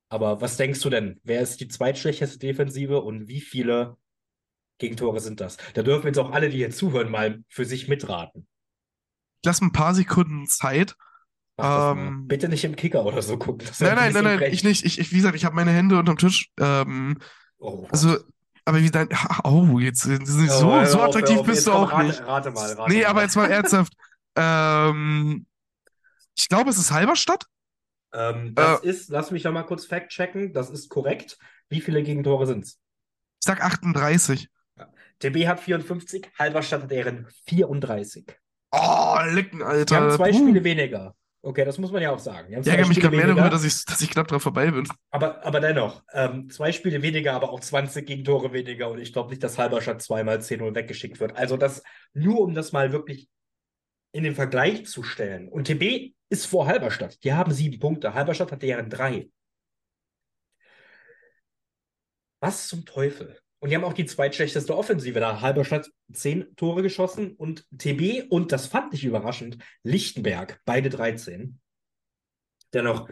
Aber was denkst du denn? Wer ist die zweitschlechteste Defensive und wie viele Gegentore sind das? Da dürfen jetzt auch alle, die hier zuhören, mal für sich mitraten. Ich lasse ein paar Sekunden Zeit. Ähm, Bitte nicht im Kicker oder so gucken. Nein, ein nein, nein, nein, ich nicht. Ich, ich, wie gesagt, ich habe meine Hände unterm Tisch. Ähm, Oh, also, aber wie dein. Oh, jetzt sind sie Oh, so, auf, attraktiv auf. bist du auch rate, nicht. Rate mal, rate Nee, mal. aber jetzt mal ernsthaft. Ähm, ich glaube, es ist Halberstadt. Ähm, das Äh. ist, lass mich noch mal kurz fact-checken, das ist korrekt. Wie viele Gegentore sind es? Ich sag 38. TB hat 54, Halberstadt hat deren 34. Oh, Licken, Alter. Die haben zwei Puh. Spiele weniger. Okay, das muss man ja auch sagen. Ich ärgere mich gerade mehr darüber, dass ich, dass ich knapp dran vorbei bin. aber, aber dennoch, ähm, zwei Spiele weniger, aber auch 20 Gegentore weniger. Und ich glaube nicht, dass Halberstadt zweimal 10-0 weggeschickt wird. Also das nur, um das mal wirklich in den Vergleich zu stellen. Und TB ist vor Halberstadt. Die haben sieben Punkte. Halberstadt hat deren drei. Was zum Teufel? Und die haben auch die zweitschlechteste Offensive. Da Halberstadt zehn Tore geschossen und TB und das fand ich überraschend, Lichtenberg, beide 13. Dennoch,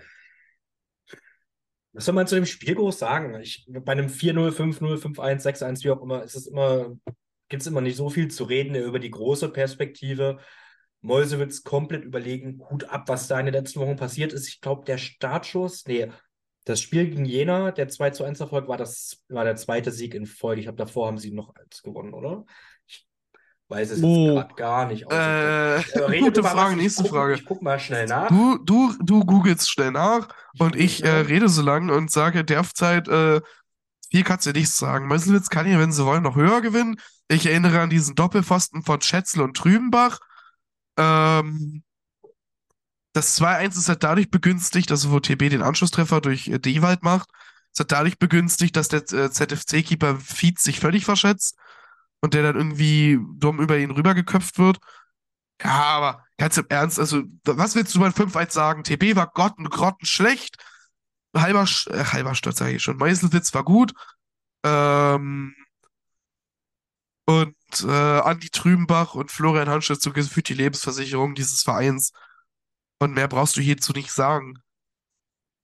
was soll man zu dem Spiel groß sagen? Ich, bei einem 4-0, 5-0, 5-1, 6-1, wie auch immer, ist es immer, gibt es immer nicht so viel zu reden über die große Perspektive. Meuselwitz komplett überlegen, Hut ab, was da in den letzten Wochen passiert ist. Ich glaube, der Startschuss, nee, das Spiel gegen Jena, der 2 zu 1 Erfolg, war, das, war der zweite Sieg in Folge. Ich glaube, davor haben sie noch eins gewonnen, oder? Ich weiß es Oh. jetzt gerade gar nicht. Äh, rede gute Frage, was, nächste guck, Frage. Ich guck mal schnell nach. Du, du, du googelst schnell nach und ich äh, rede so lang und sage derzeit, äh, viel kannst du nichts sagen. Meuselwitz kann ja, wenn sie wollen, noch höher gewinnen. Ich erinnere an diesen Doppelpfosten von Schätzl und Trübenbach. Ähm, das 2-1 ist halt dadurch begünstigt, also wo TB den Anschlusstreffer durch äh, Dewald macht, ist halt dadurch begünstigt, dass der äh, ZFC-Keeper Fietz sich völlig verschätzt und der dann irgendwie dumm über ihn rübergeköpft wird. Ja, aber ganz im Ernst, also, was willst du bei 5-1 sagen? TB war Gott und grottenschlecht. Halber, äh, Halberstadt sage ich schon. Meiselwitz war gut. Ähm, und äh, Andi Trübenbach und Florian Hanschel so gefühlt die Lebensversicherung dieses Vereins. Und mehr brauchst du hierzu nicht sagen.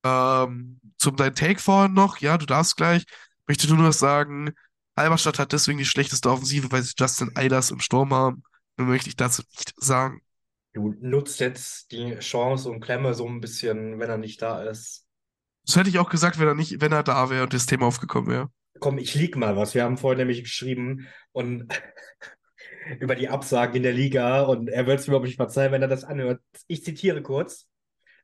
Ähm, zum dein Take vorhin noch, ja, du darfst gleich. Möchte nur noch sagen, Halberstadt hat deswegen die schlechteste Offensive, weil sie Justin Eilers im Sturm haben. Mehr möchte ich dazu nicht sagen. Du nutzt jetzt die Chance und klemme so ein bisschen, wenn er nicht da ist. Das hätte ich auch gesagt, wenn er nicht, wenn er da wäre und das Thema aufgekommen wäre. Komm, ich lieg mal was. Wir haben vorhin nämlich geschrieben und über die Absagen in der Liga und er wird es mir überhaupt nicht verzeihen, wenn er das anhört. Ich zitiere kurz.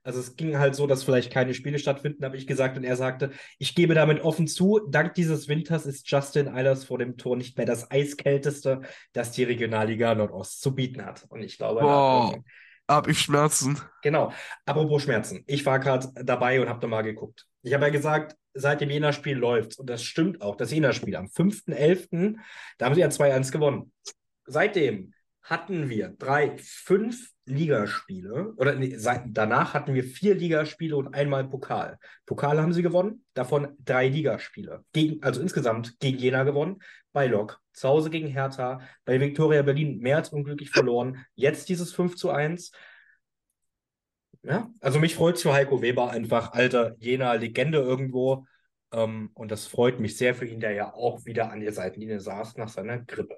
Also es ging halt so, dass vielleicht keine Spiele stattfinden, habe ich gesagt. Und er sagte, ich gebe damit offen zu, dank dieses Winters ist Justin Eilers vor dem Tor nicht mehr das eiskälteste, das die Regionalliga Nordost zu bieten hat. Und ich glaube, Boah. da- Hab ich Schmerzen. Genau. Apropos Schmerzen. Ich war gerade dabei und habe nochmal geguckt. Ich habe ja gesagt, seit dem Jena-Spiel läuft Und das stimmt auch. Das Jena-Spiel am 5.11., da haben sie ja 2-1 gewonnen. Seitdem hatten wir drei, fünf Ligaspiele. Oder nee, seit, danach hatten wir vier Ligaspiele und einmal Pokal. Pokal haben sie gewonnen, davon drei Ligaspiele. Gegen, also insgesamt gegen Jena gewonnen, bei Lok, zu Hause gegen Hertha, bei Viktoria Berlin mehr als unglücklich verloren. Jetzt dieses 5 zu 1. Ja, also mich freut es für Heiko Weber einfach, alter Jena Legende irgendwo. Ähm, und das freut mich sehr für ihn, der ja auch wieder an der Seitenlinie saß nach seiner Grippe.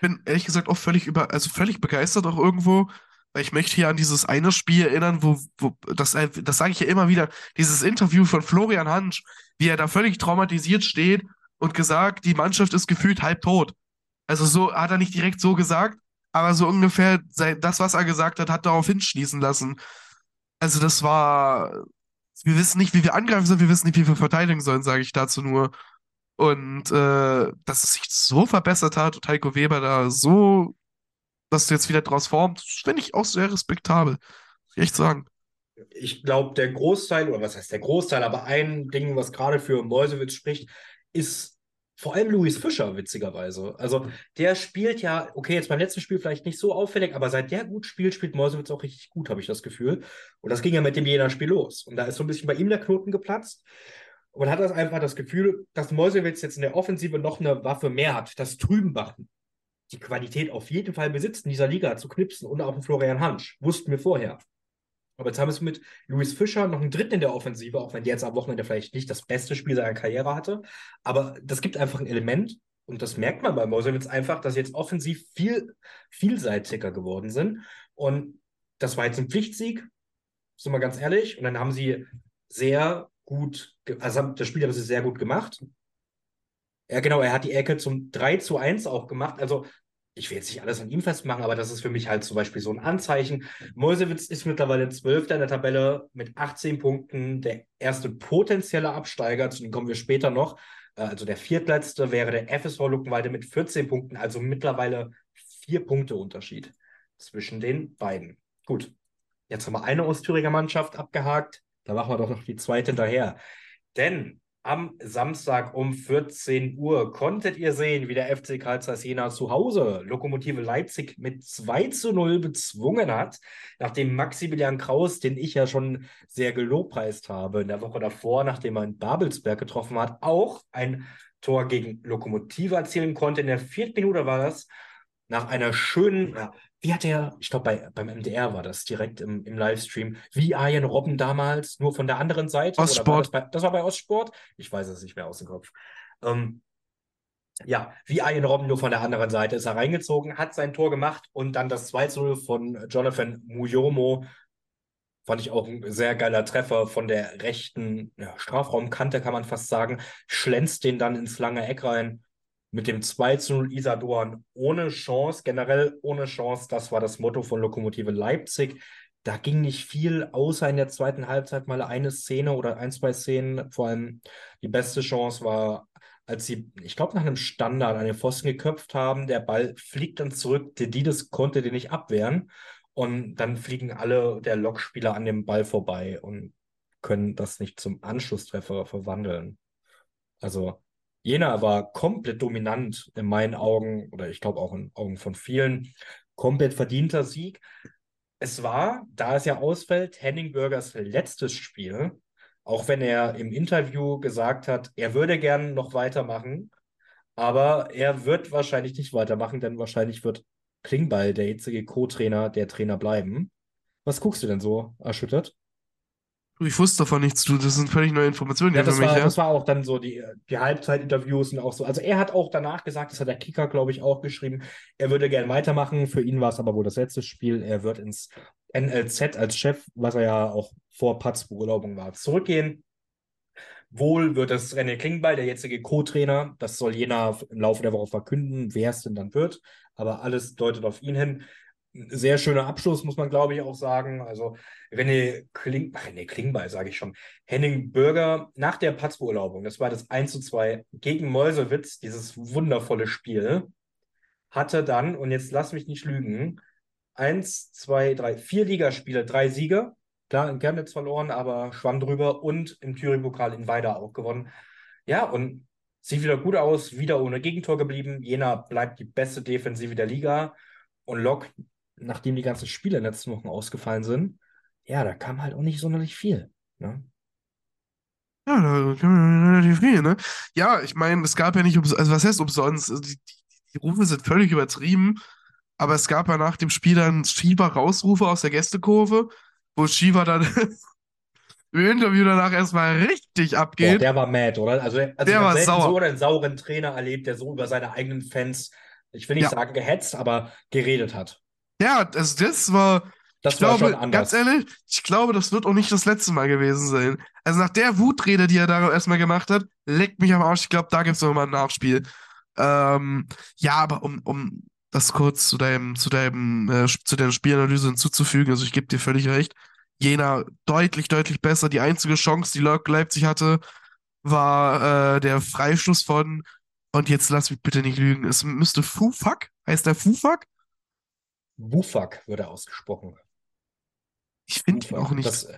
Bin ehrlich gesagt auch völlig über, also völlig begeistert auch irgendwo, weil ich möchte hier an dieses eine Spiel erinnern, wo, wo das, das sage ich ja immer wieder, dieses Interview von Florian Hansch, wie er da völlig traumatisiert steht und gesagt, die Mannschaft ist gefühlt halb tot. Also so hat er nicht direkt so gesagt, aber so ungefähr das, was er gesagt hat, hat darauf hinschließen lassen. Also das war, wir wissen nicht, wie wir angreifen sollen, wir wissen nicht, wie wir verteidigen sollen, sage ich dazu nur. Und äh, dass es sich so verbessert hat und Heiko Weber da so, dass du jetzt wieder draus formt, finde ich auch sehr respektabel. Muss ich echt sagen. Ich glaube, der Großteil, oder was heißt der Großteil, aber ein Ding, was gerade für Mäusewitz spricht, ist vor allem Luis Fischer, witzigerweise. Also der spielt ja, okay, jetzt beim letzten Spiel vielleicht nicht so auffällig, aber seit der gut spielt, spielt Mäusewitz auch richtig gut, habe ich das Gefühl. Und das ging ja mit dem Jena-Spiel los. Und da ist so ein bisschen bei ihm der Knoten geplatzt. Man hat das einfach das Gefühl, dass Mäusewitz jetzt in der Offensive noch eine Waffe mehr hat, dass Trübenbach die Qualität auf jeden Fall besitzt, in dieser Liga zu knipsen und auch Florian Hansch. Wussten wir vorher. Aber jetzt haben wir es mit Luis Fischer noch einen Dritten in der Offensive, auch wenn der jetzt am Wochenende vielleicht nicht das beste Spiel seiner Karriere hatte. Aber das gibt einfach ein Element, und das merkt man bei Mosewitz einfach, dass jetzt offensiv viel vielseitiger geworden sind. Und das war jetzt ein Pflichtsieg, sind wir ganz ehrlich. Und dann haben sie sehr gut, also das Spiel haben sie sehr gut gemacht. Ja, genau, er hat die Ecke zum 3 zu 1 auch gemacht. Also ich will jetzt nicht alles an ihm festmachen, aber das ist für mich halt zum Beispiel so ein Anzeichen. Mosewitz ist mittlerweile Zwölfter in der Tabelle mit 18 Punkten, der erste potenzielle Absteiger, zu dem kommen wir später noch. Äh, also der viertletzte wäre der FSV Luckenwalde mit 14 Punkten, also mittlerweile vier Punkte Unterschied zwischen den beiden. Gut, jetzt haben wir eine Ostthüringer Mannschaft abgehakt, da machen wir doch noch die zweite hinterher. Denn am Samstag um 14 Uhr konntet ihr sehen, wie der FC Karl Zeiss Jena zu Hause Lokomotive Leipzig mit 2 zu 0 bezwungen hat, nachdem Maximilian Kraus, den ich ja schon sehr gelobpreist habe in der Woche davor, nachdem er in Babelsberg getroffen hat, auch ein Tor gegen Lokomotive erzielen konnte. In der vierten Minute war das nach einer schönen, wie hat er, ich glaube, bei, beim MDR war das direkt im, im Livestream, wie Arjen Robben damals, nur von der anderen Seite. Ostsport. War das, bei, das, war bei Ostsport? Ich weiß es nicht mehr aus dem Kopf. Ähm, ja, wie Arjen Robben nur von der anderen Seite ist er reingezogen, hat sein Tor gemacht und dann das 2-0 von Jonathan Muyomo. Fand ich auch ein sehr geiler Treffer von der rechten ja, Strafraumkante, kann man fast sagen. Schlänzt den dann ins lange Eck rein mit dem 2 zu 0 Isadorn ohne Chance, generell ohne Chance. Das war das Motto von Lokomotive Leipzig. Da ging nicht viel, außer in der zweiten Halbzeit mal eine Szene oder ein, zwei Szenen. Vor allem die beste Chance war, als sie, ich glaube, nach einem Standard an den Pfosten geköpft haben. Der Ball fliegt dann zurück. Didides konnte den nicht abwehren. Und dann fliegen alle der Lokspieler an dem Ball vorbei und können das nicht zum Anschlusstreffer verwandeln. Also Jena war komplett dominant in meinen Augen oder ich glaube auch in Augen von vielen. Komplett verdienter Sieg. Es war, da es ja ausfällt, Henning Bürgers letztes Spiel, auch wenn er im Interview gesagt hat, er würde gern noch weitermachen, aber er wird wahrscheinlich nicht weitermachen, denn wahrscheinlich wird Klingbeil, der jetzige Co-Trainer, der Trainer bleiben. Was guckst du denn so erschüttert? Ich wusste davon nichts, du. Das sind völlig neue Informationen Ja, das mich, war, ja. das war auch dann so die, die Halbzeitinterviews und auch so. Also er hat auch danach gesagt, das hat der Kicker, glaube ich, auch geschrieben, er würde gerne weitermachen. Für ihn war es aber wohl das letzte Spiel. Er wird ins NLZ als Chef, was er ja auch vor Patz Beurlaubung war, zurückgehen. Wohl wird es René Klingbeil, der jetzige Co-Trainer, das soll Jena im Laufe der Woche verkünden, wer es denn dann wird. Aber alles deutet auf ihn hin. Sehr schöner Abschluss, muss man glaube ich auch sagen. Also René, Kling, René Klingbeil, sage ich schon. Henning Bürger nach der Patzbeurlaubung, das war das 1 zu 2 gegen Meuselwitz, dieses wundervolle Spiel, hatte dann, und jetzt lass mich nicht lügen, eins, zwei, drei, vier Ligaspiele, drei Siege. Klar, in Chemnitz verloren, aber schwamm drüber und im Thüringen-Pokal in Weida auch gewonnen. Ja, und sieht wieder gut aus, wieder ohne Gegentor geblieben. Jena bleibt die beste Defensive der Liga. Und Lok, nachdem die ganzen Spiele in den letzten Wochen ausgefallen sind, ja, da kam halt auch nicht sonderlich viel. Ne? Ja, da wir relativ viel, ne? Ja, ich meine, es gab ja nicht umsonst, also was heißt umsonst? Also die, die, die Rufe sind völlig übertrieben, aber es gab ja nach dem Spiel dann Shiva-Rausrufe aus der Gästekurve, wo Shiva dann im Interview danach erstmal richtig Boah, abgeht. der war mad, oder? Also, also Der war sauer. so einen sauren Trainer erlebt, der so über seine eigenen Fans, ich will nicht Ja. sagen gehetzt, aber geredet hat. Ja, also das war, Das ich war glaube, schon anders. ganz ehrlich, ich glaube, das wird auch nicht das letzte Mal gewesen sein. Also nach der Wutrede, die er da erstmal gemacht hat, leckt mich am Arsch. Ich glaube, da gibt es nochmal ein Nachspiel. Ähm, ja, aber um, um das kurz zu deinem, zu deinem, äh, zu deiner Spielanalyse hinzuzufügen, also ich gebe dir völlig recht. Jena deutlich, deutlich besser. Die einzige Chance, die Lok Leipzig hatte, war äh, der Freistoß von, und jetzt lass mich bitte nicht lügen, es müsste Fufak, heißt der Fufak? Wufak wird er ausgesprochen. Ich finde ihn auch nicht. Das,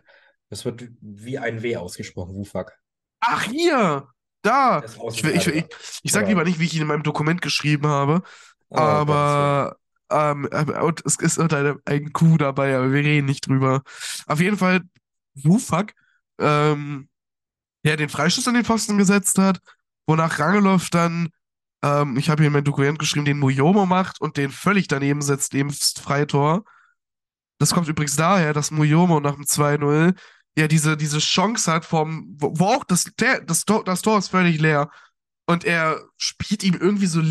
das wird wie ein W ausgesprochen, Wufak. Ach, hier! Da! Ich, ich, ich, ich sag Oder- lieber nicht, wie ich ihn in meinem Dokument geschrieben habe, Oh, aber ähm, aber- und es ist halt eine, ein Kuh dabei, aber wir reden nicht drüber. Auf jeden Fall, Wufak, ähm, der den Freistoß an den Pfosten gesetzt hat, wonach Rangelov dann, ähm, ich habe hier in mein Dokument geschrieben, den Muyomo macht und den völlig daneben setzt, eben Freitor. Das kommt übrigens daher, dass Muyomo nach dem 2-0 ja diese, diese Chance hat vom, wo, wo auch das, der, das, Tor, das Tor ist völlig leer. Und er spielt ihm irgendwie so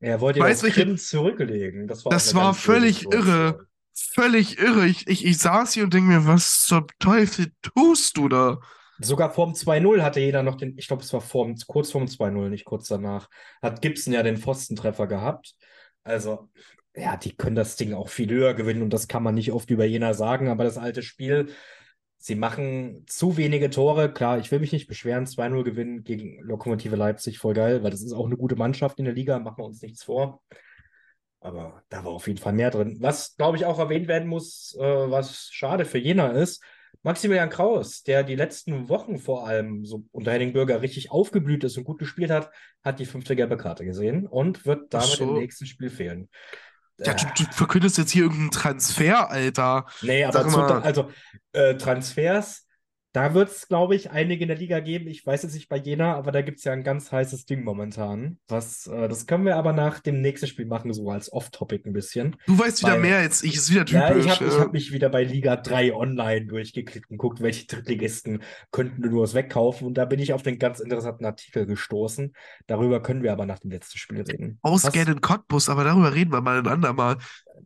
Er wollte Weiß das welche- zurücklegen. Das war, Das war völlig irre. völlig irre. Ich, ich, ich saß hier und denke mir, was zum Teufel tust du da? Sogar vorm 2-0 hatte jeder noch den, ich glaube, es war vorm, kurz vorm 2-0, nicht kurz danach, hat Gibson ja den Pfostentreffer gehabt. Also, ja, die können das Ding auch viel höher gewinnen und das kann man nicht oft über Jena sagen, aber das alte Spiel, sie machen zu wenige Tore. Klar, ich will mich nicht beschweren, 2-0 gewinnen gegen Lokomotive Leipzig, voll geil, weil das ist auch eine gute Mannschaft in der Liga, machen wir uns nichts vor. Aber da war auf jeden Fall mehr drin. Was, glaube ich, auch erwähnt werden muss, äh, was schade für Jena ist, Maximilian Kraus, der die letzten Wochen vor allem so unter Henning Bürger richtig aufgeblüht ist und gut gespielt hat, hat die fünfte gelbe Karte gesehen und wird damit im so. nächsten Spiel fehlen. Ja, du, du verkündest jetzt hier irgendeinen Transfer, Alter. nee, aber zu, also äh, Transfers, da wird es, glaube ich, einige in der Liga geben. Ich weiß jetzt nicht bei Jena, aber da gibt es ja ein ganz heißes Ding momentan. Was, äh, das können wir aber nach dem nächsten Spiel machen, so als Off-Topic ein bisschen. Du weißt wieder Weil- mehr als ich, ist wieder Ja, ich typisch. habe ich äh. hab mich wieder bei Liga 3 online durchgeklickt und guckt, welche Drittligisten könnten nur was wegkaufen. Und da bin ich auf den ganz interessanten Artikel gestoßen. Darüber können wir aber nach dem letzten Spiel reden. Ausgehen in Cottbus, aber darüber reden wir mal ein andermal.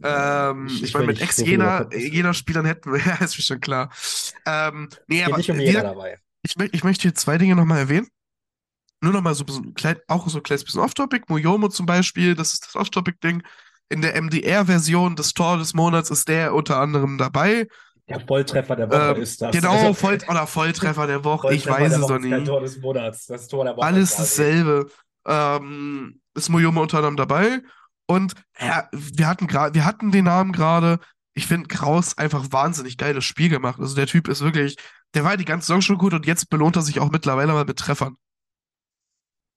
Ähm, Ich- ich, ich meine, mit nicht so viel über Ex-Jena Cottbus reden. Jena-Spielern hätten wir, ja, ist mir schon klar. Ähm, nee, aber nicht um jeder dabei. ich, ich möchte hier zwei Dinge nochmal erwähnen. Nur nochmal so ein bisschen klein, auch so ein kleines bisschen off-topic. Muyomo zum Beispiel, das ist das Off-Topic-Ding. In der MDR-Version des Tor des Monats ist der unter anderem dabei. Der Volltreffer der Woche Ähm, ist das. genau, Also, Voll oder Volltreffer der Woche, ich Volltreffer weiß der es kein nicht. Tor des Monats. Das Tor der Woche Alles dasselbe. Ähm, ist Muyomo unter anderem dabei. Und ja, wir hatten gerade, wir hatten den Namen gerade. Ich finde Kraus einfach wahnsinnig geiles Spiel gemacht. Also der Typ ist wirklich, der war die ganze Saison schon gut und jetzt belohnt er sich auch mittlerweile mal mit Treffern.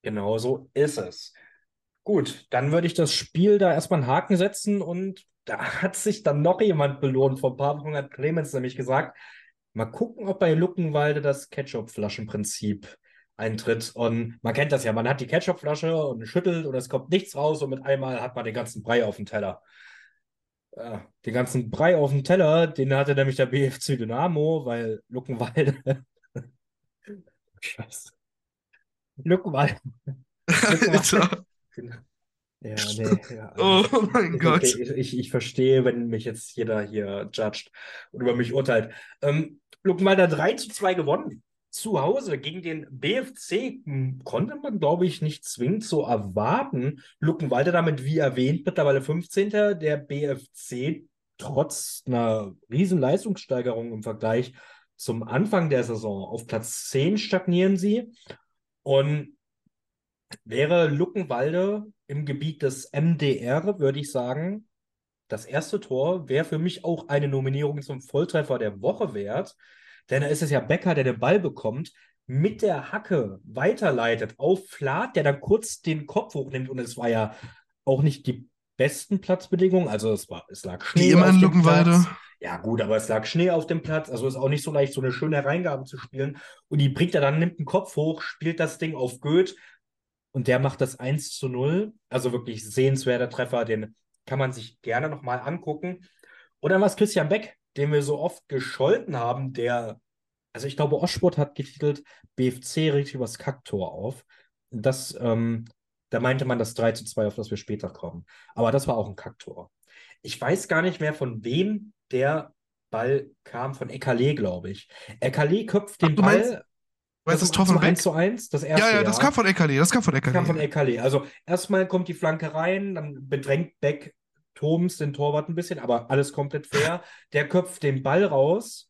Genau so ist es. Gut, dann würde ich das Spiel da erstmal einen Haken setzen und da hat sich dann noch jemand belohnt. Vor ein paar Wochen hat Clemens nämlich gesagt, mal gucken, ob bei Luckenwalde das Ketchup-Flaschenprinzip eintritt. Und man kennt das ja, man hat die Ketchupflasche und schüttelt und es kommt nichts raus und mit einmal hat man den ganzen Brei auf dem Teller. Ja, den ganzen Brei auf dem Teller, den hatte nämlich der BFC Dynamo, weil Luckenwalde. Scheiße. Luckenwalde. Alter. Ja, nee, ja. Oh mein Ist Gott. Ich, ich, ich verstehe, wenn mich jetzt jeder hier judgt und über mich urteilt. Ähm, Luckenwalder 3 zu 2 gewonnen. Zu Hause gegen den BFC hm, konnte man, glaube ich, nicht zwingend so erwarten. Luckenwalder damit, wie erwähnt, mittlerweile 15. Der BFC trotz einer riesen Leistungssteigerung im Vergleich zum Anfang der Saison auf Platz 10 stagnieren sie. Und wäre Luckenwalde im Gebiet des MDR, würde ich sagen, das erste Tor wäre für mich auch eine Nominierung zum Volltreffer der Woche wert. Denn da ist es ja Becker, der den Ball bekommt, mit der Hacke weiterleitet auf Flat, der dann kurz den Kopf hochnimmt. Und es war ja auch nicht die besten Platzbedingungen. Also es war, es lag Schnee Wie immer auf in dem Luckenwalde. Platz. Ja, gut, aber es lag Schnee auf dem Platz. Also ist auch nicht so leicht, so eine schöne Hereingabe zu spielen. Und die bringt er dann, nimmt den Kopf hoch, spielt das Ding auf Goeth. Und der macht das 1 zu 0. Also wirklich sehenswerter Treffer, den kann man sich gerne nochmal angucken. Und dann war es Christian Beck, den wir so oft gescholten haben, der, also ich glaube, Oschbot hat getitelt, BFC regt übers Kacktor auf. Das, ähm, da meinte man das 3 zu 2, auf das wir später kommen. Aber das war auch ein Kacktor. Ich weiß gar nicht mehr, von wem der Ball kam, von Ekale, glaube ich. Ekale köpft den Ach, du meinst- Ball. Weißt das zum Tor von 1 Beck? zu 1, das erste Ja, ja, das Jahr. kam von Ekali, das kam von Das kam von. Ekali. Also erstmal kommt die Flanke rein, dann bedrängt Beck Thoms den Torwart ein bisschen, aber alles komplett fair. Der köpft den Ball raus.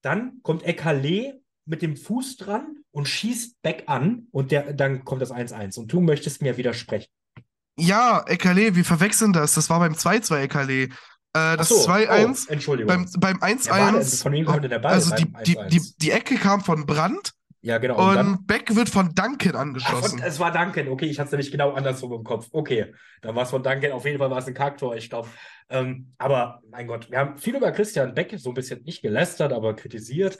Dann kommt Ekale mit dem Fuß dran und schießt Beck an und der, dann kommt das 1-1 und du möchtest mir widersprechen. Ja, Ekale, wir verwechseln das. Das war beim 2-2 Ekale. Äh, das so, 2-1, oh, Entschuldigung. beim, beim Ja, warte, 1-1, von wem kommt denn der Ball also die, die, 1-1? die, die Ecke kam von Brandt Ja, genau. und Und dann, Beck wird von Duncan Ach, angeschossen. von, es war Duncan. Okay, ich hatte es nämlich genau andersrum im Kopf. Okay, dann war es von Duncan. Auf jeden Fall war es ein Kacktor, ich glaube. Ähm, aber mein Gott, wir haben viel über Christian Beck so ein bisschen nicht gelästert, aber kritisiert.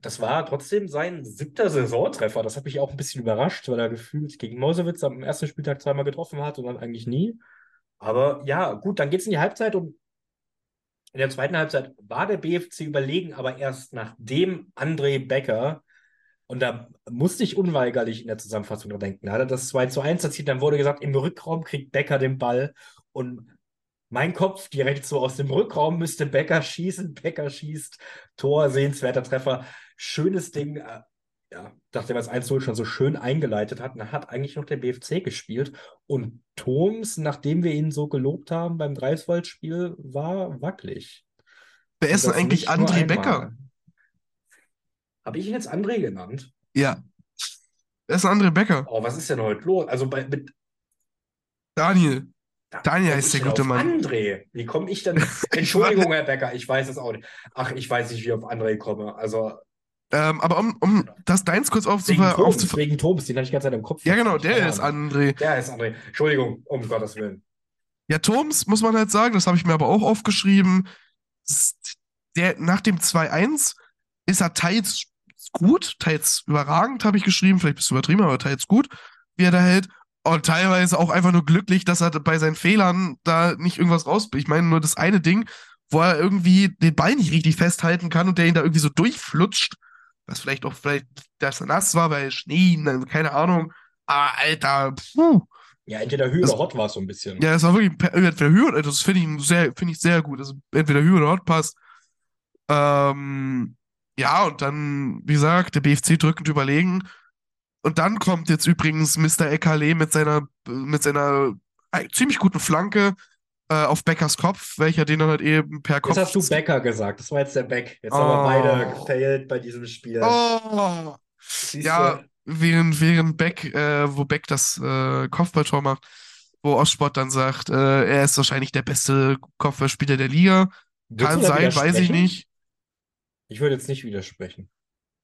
Das war trotzdem sein siebter Saisontreffer. Das hat mich auch ein bisschen überrascht, weil er gefühlt gegen Mosewitz am ersten Spieltag zweimal getroffen hat und dann eigentlich nie. Aber ja, gut, dann geht es in die Halbzeit und in der zweiten Halbzeit war der BFC überlegen, aber erst nachdem André Becker, und da musste ich unweigerlich in der Zusammenfassung dran denken, da hat er das 2 zu 1 erzielt, dann wurde gesagt, im Rückraum kriegt Becker den Ball und mein Kopf direkt so aus dem Rückraum müsste Becker schießen, Becker schießt, Tor, sehenswerter Treffer, schönes Ding. äh, Ja, nachdem er das 1-0 schon so schön eingeleitet hat, dann hat eigentlich noch der BFC gespielt. Und Thoms, nachdem wir ihn so gelobt haben beim Greifswald-Spiel, war wackelig. Wer ist denn eigentlich André. Becker? Habe ich ihn jetzt André genannt? Ja. Wer ist André Becker? Oh, was ist denn heute los? Also bei, mit Daniel. Da Daniel heißt der gute auf Mann. André. Wie komme ich denn? Entschuldigung, Herr Becker, ich weiß es auch nicht. Ach, ich weiß nicht, wie ich auf André komme. Also Ähm, aber um, um das deins kurz wegen aufzufa Thoms, aufzuf wegen Thoms, den hatte ich die ganze Zeit im Kopf. Ja, genau, der ist. André. Der ist André. Entschuldigung, um Gottes Willen. Ja, Thoms, muss man halt sagen, das habe ich mir aber auch aufgeschrieben. Der, nach dem 2-1 ist er teils gut, teils überragend, habe ich geschrieben. Vielleicht bist du übertrieben, aber teils gut, wie er da hält. Und teilweise auch einfach nur glücklich, dass er bei seinen Fehlern da nicht irgendwas raus. Ich meine, nur das eine Ding, wo er irgendwie den Ball nicht richtig festhalten kann und der ihn da irgendwie so durchflutscht. Was vielleicht auch, vielleicht, dass er nass war, weil Schnee, ne, keine Ahnung. Aber Alter, puh. Ja, entweder Hü Das- oder Hot war es so ein bisschen. Ja, es war wirklich entweder Höhe oder das finde ich sehr, finde ich sehr gut. Also entweder Höhe oder Hot passt. Ähm, ja, und dann, wie gesagt, der BFC drückend überlegen. Und dann kommt jetzt übrigens Mr. Ekale mit seiner, mit seiner ziemlich guten Flanke äh, auf Beckers Kopf, welcher den dann halt eben per Kopf. Jetzt hast du Becker gesagt. Das war jetzt der Beck. Jetzt Oh. haben wir beide gefailt bei diesem Spiel. Oh! Ja, während, während Beck, äh, wo Beck das äh, Kopfballtor macht, wo Ostsport dann sagt, äh, er ist wahrscheinlich der beste Kopfballspieler der Liga. Kann sein, weiß ich nicht. Ich würde jetzt nicht widersprechen.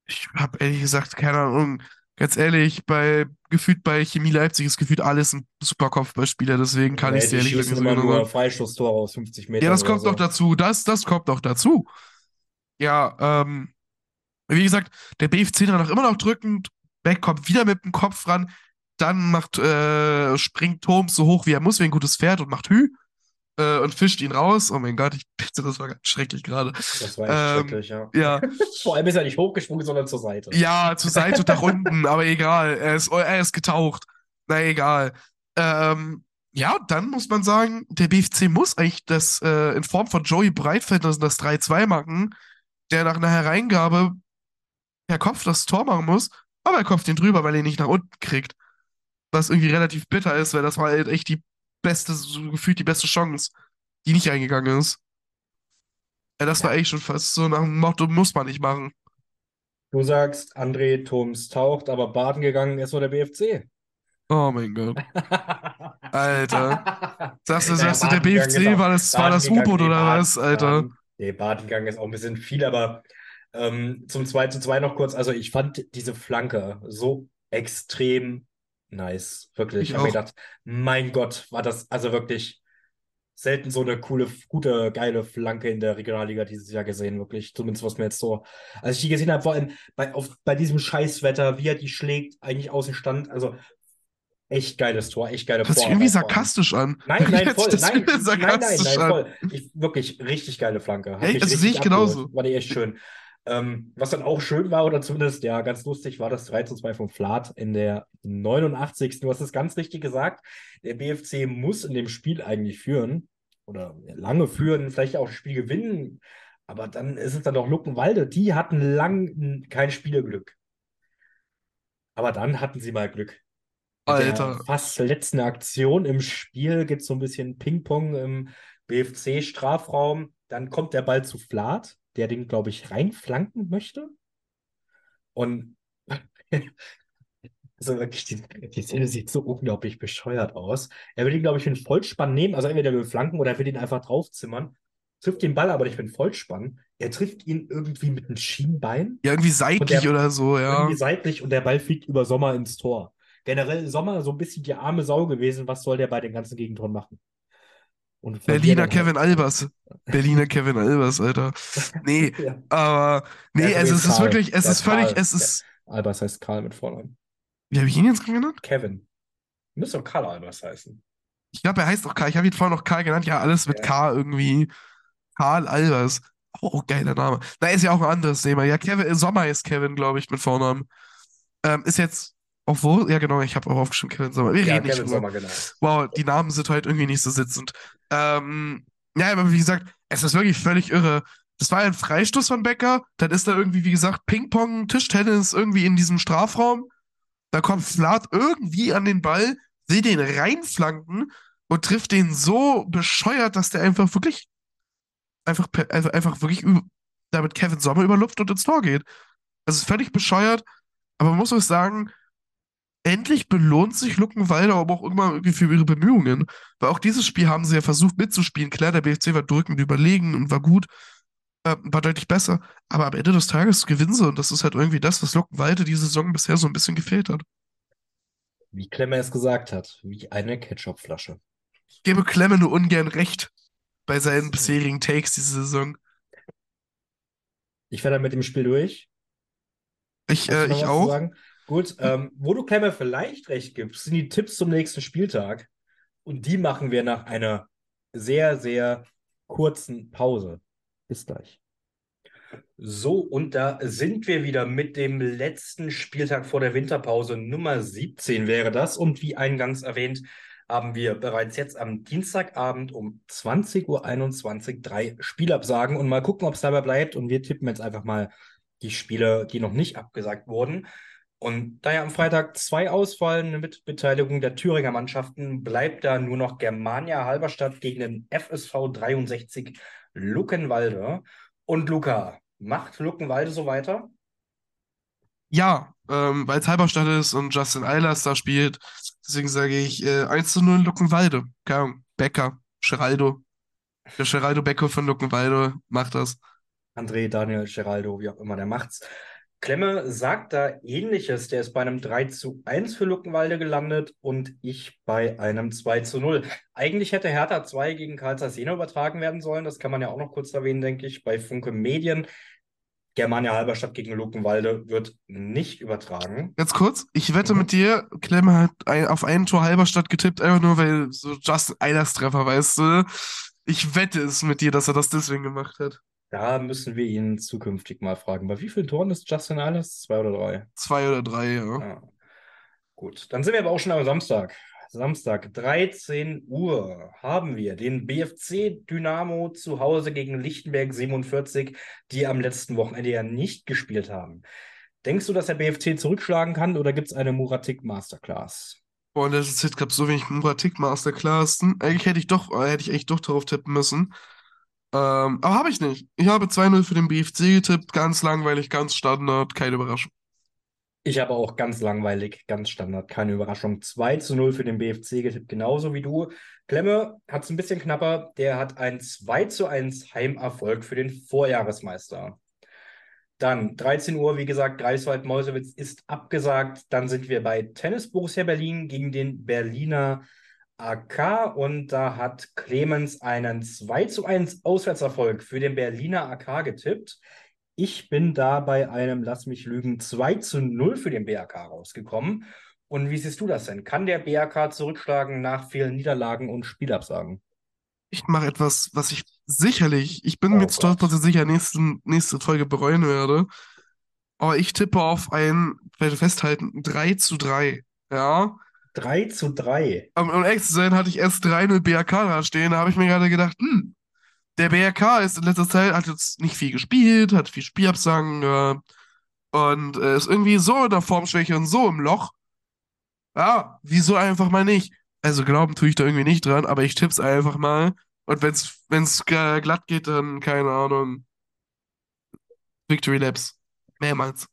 Ich habe ehrlich gesagt keine Ahnung. Ganz ehrlich, bei gefühlt bei Chemie Leipzig ist gefühlt alles ein super Kopfballspieler, deswegen kann Nee, ich es ehrlich gesagt nicht immer nur sagen. Freistoßtore aus 50 Metern Ja, das kommt so. noch dazu. Das, das kommt noch dazu. Ja, ähm, wie gesagt, der BFC danach immer noch drückend. Beck kommt wieder mit dem Kopf ran. Dann macht, äh, springt Thoms so hoch wie er muss, wie ein gutes Pferd und macht Hü. Äh, und fischt ihn raus. Oh mein Gott, ich bitte, das war ganz schrecklich gerade. Das war echt Ähm, schrecklich, ja. Ja, Vor allem ist er nicht hochgesprungen, sondern zur Seite. ja, zur Seite und nach unten, aber egal. Er ist, er ist getaucht. Na egal. Ähm, ja, dann muss man sagen, der BFC muss eigentlich das äh, in Form von Joey Breitfeld das, das 3-2 machen, der nach einer Hereingabe per Kopf das Tor machen muss, aber er kopft ihn drüber, weil er ihn nicht nach unten kriegt. Was irgendwie relativ bitter ist, weil das war halt echt die beste, so gefühlt die beste Chance, die nicht eingegangen ist. Ja, das war echt schon fast so nach dem Motto, muss man nicht machen. Du sagst, André Thoms taucht, aber baden gegangen ist nur der BFC. Oh mein Gott. Alter. Sagst du, sagst du, der BFC war das, war das U-Boot nee, oder was, Alter? Baden, nee, baden gegangen ist auch ein bisschen viel, aber ähm, zum 2 zu 2 noch kurz. Also ich fand diese Flanke so extrem nice. Wirklich. Ich Ich habe mir gedacht, mein Gott, war das also wirklich selten so eine coole, gute, geile Flanke in der Regionalliga dieses Jahr gesehen, wirklich. Zumindest was mir jetzt so, als ich die gesehen habe, vor allem bei, auf, bei diesem Scheißwetter, wie er die schlägt, eigentlich außen stand. Also echt geiles Tor, echt geile Hört sich irgendwie sarkastisch an. Nein, nein, voll. Nein, nein, nein, nein, voll. Ich, wirklich richtig geile Flanke. Hat mich Das sehe ich abgeholt. genauso. War die echt schön. Ähm, was dann auch schön war, oder zumindest ja ganz lustig, war das 3 zu 2 von Flath in der 89. Du hast es ganz richtig gesagt. Der BFC muss in dem Spiel eigentlich führen oder lange führen, vielleicht auch das Spiel gewinnen. Aber dann ist es dann doch Luckenwalde. Die hatten lang kein Spielglück. Aber dann hatten sie mal Glück. Mit der Alter. fast letzten Aktion im Spiel gibt es so ein bisschen Ping-Pong im BFC-Strafraum. Dann kommt der Ball zu Flath, der den, glaube ich, reinflanken möchte. Und Also wirklich, die, die Szene sieht so unglaublich bescheuert aus. Er will ihn, glaube ich, mit Vollspann nehmen, also entweder mit Flanken oder er will ihn einfach draufzimmern. Trifft den Ball aber nicht mit Vollspann. Er trifft ihn irgendwie mit einem Schienbein. Ja, irgendwie seitlich der- oder so, ja. Irgendwie seitlich und der Ball fliegt über Sommer ins Tor. Generell Sommer so ein bisschen die arme Sau gewesen. Was soll der bei den ganzen Gegentoren machen? Und Berliner Kevin Albers. Berliner Kevin Albers, Alter. Nee, Halt, ja. aber, nee, also ist es ist Karl. wirklich, es Der ist völlig, Karl. es ist, Albers heißt Karl mit Vornamen. wie habe ich ihn jetzt genannt? Kevin. Müsste doch Karl Albers heißen. Ich glaube, er heißt auch Karl. Ich habe ihn vorhin noch Karl genannt. Ja, alles mit Ja. K irgendwie. Karl Albers. Oh, geiler Name. Na, ist ja auch ein anderes Thema. Ja, Kevin, Sommer ist Kevin, glaube ich, mit Vornamen. Ähm, ist jetzt wo? Ja, genau, ich habe auch aufgeschrieben, Kevin Sommer. Wir Ja, reden nicht Kevin drüber. Sommer, genau. Wow, die Namen sind heute irgendwie nicht so sitzend. Ähm, ja, aber wie gesagt, es ist wirklich völlig irre. Das war ein Freistoß von Becker. Dann ist da irgendwie, wie gesagt, Ping-Pong, Tischtennis irgendwie in diesem Strafraum. Da kommt Flat irgendwie an den Ball, will den reinflanken und trifft den so bescheuert, dass der einfach wirklich, einfach, also einfach wirklich damit Kevin Sommer über Luft und ins Tor geht. Das ist völlig bescheuert, aber man muss auch sagen, endlich belohnt sich Luckenwalder aber auch immer irgendwie für ihre Bemühungen. Weil auch dieses Spiel haben sie ja versucht mitzuspielen. Klar, der BFC war drückend überlegen und war gut, äh, war deutlich besser. Aber am Ende des Tages gewinnen sie und das ist halt irgendwie das, was Luckenwalder diese Saison bisher so ein bisschen gefehlt hat. Wie Klemmer es gesagt hat, wie eine Ketchupflasche. Ich gebe Klemme nur ungern recht bei seinen bisherigen Takes diese Saison. Ich werde dann mit dem Spiel durch. Ich, äh, ich auch. Gut, ähm, wo du Klemmer vielleicht recht gibst, sind die Tipps zum nächsten Spieltag. Und die machen wir nach einer sehr, sehr kurzen Pause. Bis gleich. So, und da sind wir wieder mit dem letzten Spieltag vor der Winterpause. Nummer 17 wäre das. Und wie eingangs erwähnt, haben wir bereits jetzt am Dienstagabend um 20.21 Uhr drei Spielabsagen. Und mal gucken, ob es dabei bleibt. Und wir tippen jetzt einfach mal die Spiele, die noch nicht abgesagt wurden. Und da ja am Freitag zwei ausfallen mit Beteiligung der Thüringer Mannschaften, bleibt da nur noch Germania Halberstadt gegen den FSV 63 Luckenwalde. Und Luca, macht Luckenwalde so weiter? Ja, ähm, weil es Halberstadt ist und Justin Eilers da spielt. Deswegen sage ich äh, 1 zu 0 Luckenwalde. Keine Becker, Geraldo. Der Geraldo Becker von Luckenwalde macht das. André, Daniel, Geraldo, wie auch immer, der macht's. Klemme sagt da ähnliches. Der ist bei einem 3 zu 1 für Luckenwalde gelandet und ich bei einem 2 zu 0. Eigentlich hätte Hertha 2 gegen Karl Jena übertragen werden sollen. Das kann man ja auch noch kurz erwähnen, denke ich, bei Funke Medien. Germania Halberstadt gegen Luckenwalde wird nicht übertragen. Ganz kurz, ich wette Mhm. mit dir, Clem hat ein, auf ein Tor Halberstadt getippt, einfach nur weil so Justin Eilers Treffer, weißt du? Ich wette es mit dir, dass er das deswegen gemacht hat. Da müssen wir ihn zukünftig mal fragen. Bei wie vielen Toren ist Justin Eilers? Zwei oder drei? Zwei oder drei, ja. Ja. Gut, dann sind wir aber auch schon am Samstag. Samstag, 13 Uhr, haben wir den BFC Dynamo zu Hause gegen Lichtenberg 47, die am letzten Wochenende ja nicht gespielt haben. Denkst du, dass der BFC zurückschlagen kann oder gibt es eine Muratik Masterclass? Boah, in der Zeit gab es so wenig Muratik Masterclass. Eigentlich hätte ich doch, äh, hätte ich echt doch darauf tippen müssen. Ähm, aber habe ich nicht. Ich habe 2-0 für den BFC getippt, ganz langweilig, ganz Standard, keine Überraschung. Ich habe auch ganz langweilig, ganz Standard, keine Überraschung. 2 zu 0 für den BFC getippt, genauso wie du. Klemme hat es ein bisschen knapper. Der hat ein 2 zu 1 Heimerfolg für den Vorjahresmeister. Dann 13 Uhr, wie gesagt, Greifswald-Meuselwitz ist abgesagt. Dann sind wir bei Tennis Borussia Berlin gegen den Berliner AK und da hat Clemens einen 2 zu 1 Auswärtserfolg für den Berliner AK getippt. Ich bin da bei einem, lass mich lügen, 2 zu 0 für den BRK rausgekommen. Und wie siehst du das denn? Kann der BRK zurückschlagen nach vielen Niederlagen und Spielabsagen? Ich mache etwas, was ich sicherlich, ich bin Oh mir. 100% sicher, nächsten, nächste Folge bereuen werde. Aber ich tippe auf ein, werde festhalten, 3 zu 3. Ja. 3 zu 3. Um, um ehrlich zu sein, hatte ich erst 3-0 BRK da stehen. Da habe ich mir gerade gedacht, hm, der BRK ist in letzter Zeit, hat jetzt nicht viel gespielt, hat viel Spielabsagen gehabt und äh, ist irgendwie so in der Formschwäche und so im Loch. Ja, wieso einfach mal nicht? Also glauben tue ich da irgendwie nicht dran, aber ich tipp's einfach mal. Und wenn's, wenn's glatt geht, dann, keine Ahnung, Victory Laps. Mehrmals.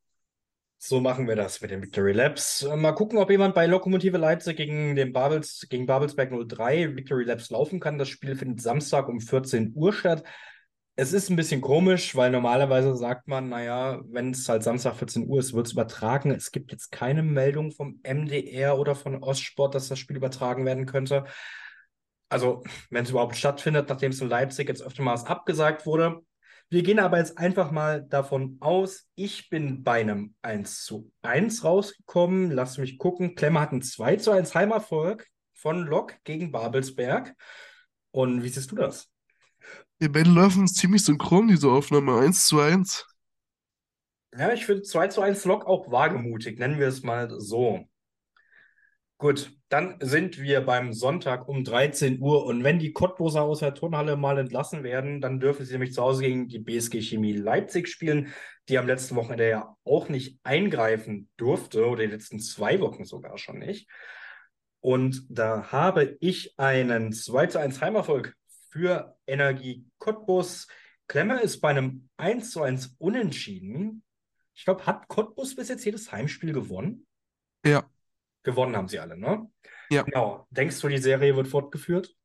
So machen wir das mit den Victory Labs. Äh, Mal gucken, ob jemand bei Lokomotive Leipzig gegen den Babels, gegen Babelsberg 03 Victory Labs laufen kann. Das Spiel findet Samstag um 14 Uhr statt. Es ist ein bisschen komisch, weil normalerweise sagt man, naja, wenn es halt Samstag 14 Uhr ist, wird es übertragen. Es gibt jetzt keine Meldung vom MDR oder von Ostsport, dass das Spiel übertragen werden könnte. Also, wenn es überhaupt stattfindet, nachdem es in Leipzig jetzt öftermals abgesagt wurde, wir gehen aber jetzt einfach mal davon aus, ich bin bei einem 1 zu 1 rausgekommen. Lass mich gucken. Klemmer hat einen 2 zu 1 Heimerfolg von Lok gegen Babelsberg. Und wie siehst du das? Wir beiden laufen ziemlich synchron, diese Aufnahme. 1 zu 1. Ja, ich finde 2 zu 1 Lok auch wagemutig, nennen wir es mal so. Gut, dann sind wir beim Sonntag um 13 Uhr und wenn die Cottbuser aus der Turnhalle mal entlassen werden, dann dürfen sie nämlich zu Hause gegen die BSG Chemie Leipzig spielen, die am letzten Wochenende ja auch nicht eingreifen durfte oder die letzten zwei Wochen sogar schon nicht. Und da habe ich einen 2 zu 1 Heimerfolg für Energie Cottbus. Klemmer ist bei einem 1 zu 1 Unentschieden. Ich glaube, hat Cottbus bis jetzt jedes Heimspiel gewonnen? Ja. Gewonnen haben sie alle, ne? Ja. Genau. Denkst du, die Serie wird fortgeführt?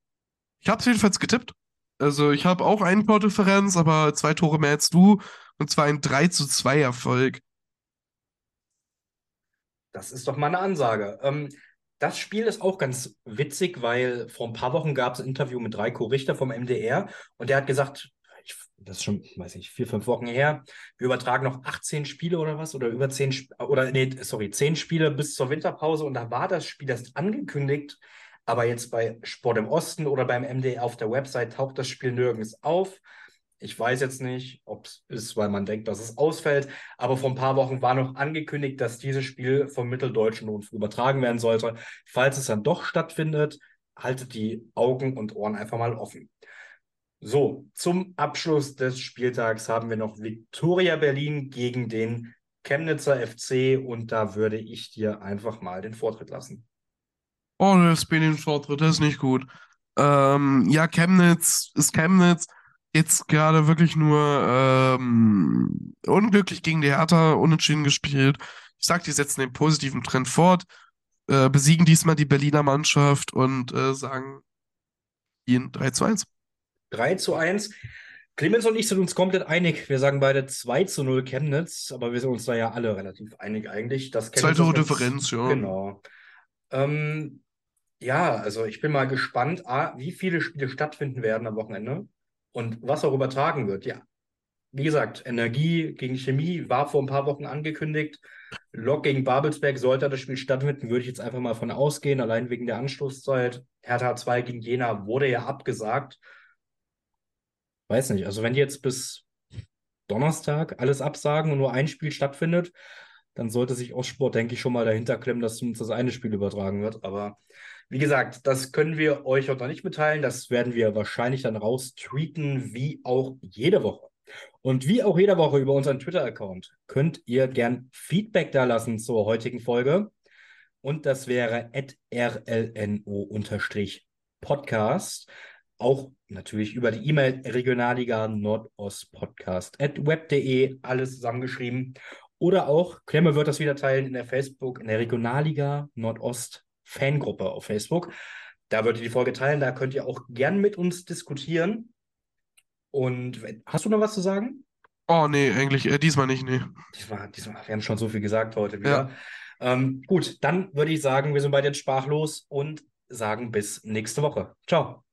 Ich habe es jedenfalls getippt. Also ich habe auch einen Tordifferenz, aber zwei Tore mehr als du. Und zwar ein 3 zu 2 Erfolg. Das ist doch mal eine Ansage. Ähm, das Spiel ist auch ganz witzig, weil vor ein paar Wochen gab es ein Interview mit Reiko Richter vom MDR und der hat gesagt, das ist schon, weiß ich, vier, fünf Wochen her, wir übertragen noch 18 Spiele oder was oder über 10 Sp oder nee, sorry, 10 Spiele bis zur Winterpause und da war das Spiel erst angekündigt, aber jetzt bei Sport im Osten oder beim MDR auf der Website taucht das Spiel nirgends auf. Ich weiß jetzt nicht, ob es ist, weil man denkt, dass es ausfällt, aber vor ein paar Wochen war noch angekündigt, dass dieses Spiel vom Mitteldeutschen Rundfunk übertragen werden sollte. Falls es dann doch stattfindet, haltet die Augen und Ohren einfach mal offen. So, zum Abschluss des Spieltags haben wir noch Viktoria Berlin gegen den Chemnitzer FC und da würde ich dir einfach mal den Vortritt lassen. Oh, das bin den Vortritt, das ist nicht gut. Ähm, ja, Chemnitz ist Chemnitz jetzt gerade wirklich nur ähm, unglücklich gegen die Hertha unentschieden gespielt. Ich sag, die setzen den positiven Trend fort, äh, besiegen diesmal die Berliner Mannschaft und äh, sagen ihnen 3 zu 1. 3 zu 1. Clemens und ich sind uns komplett einig. Wir sagen beide 2 zu 0 Chemnitz, aber wir sind uns da ja alle relativ einig eigentlich. Dass Zwei Tore das Differenz, ja. Genau. Ähm, ja, also ich bin mal gespannt, A, wie viele Spiele stattfinden werden am Wochenende und was auch übertragen wird. Ja, wie gesagt, Energie gegen Chemie war vor ein paar Wochen angekündigt. Lok gegen Babelsberg sollte das Spiel stattfinden, würde ich jetzt einfach mal von ausgehen, allein wegen der Anstoßzeit. Hertha 2 gegen Jena wurde ja abgesagt. Weiß nicht, also wenn die jetzt bis Donnerstag alles absagen und nur ein Spiel stattfindet, dann sollte sich Ostsport, denke ich, schon mal dahinter klemmen, dass zumindest das eine Spiel übertragen wird. Aber wie gesagt, das können wir euch auch noch nicht mitteilen. Das werden wir wahrscheinlich dann raustweeten, wie auch jede Woche. Und wie auch jede Woche über unseren Twitter-Account könnt ihr gern Feedback da lassen zur heutigen Folge. Und das wäre rlno-podcast. Auch natürlich über die E-Mail Regionalliga Nordost Podcast at web.de, alles zusammengeschrieben. Oder auch, Klemme wird das wieder teilen in der Facebook, in der Regionalliga Nordost Fangruppe auf Facebook. Da würdet ihr die Folge teilen, da könnt ihr auch gern mit uns diskutieren. Und hast du noch was zu sagen? Oh, nee, eigentlich äh, diesmal nicht, nee. Diesmal, diesmal, wir haben schon so viel gesagt heute wieder. Ähm, gut, dann würde ich sagen, wir sind bei jetzt sprachlos und sagen bis nächste Woche. Ciao.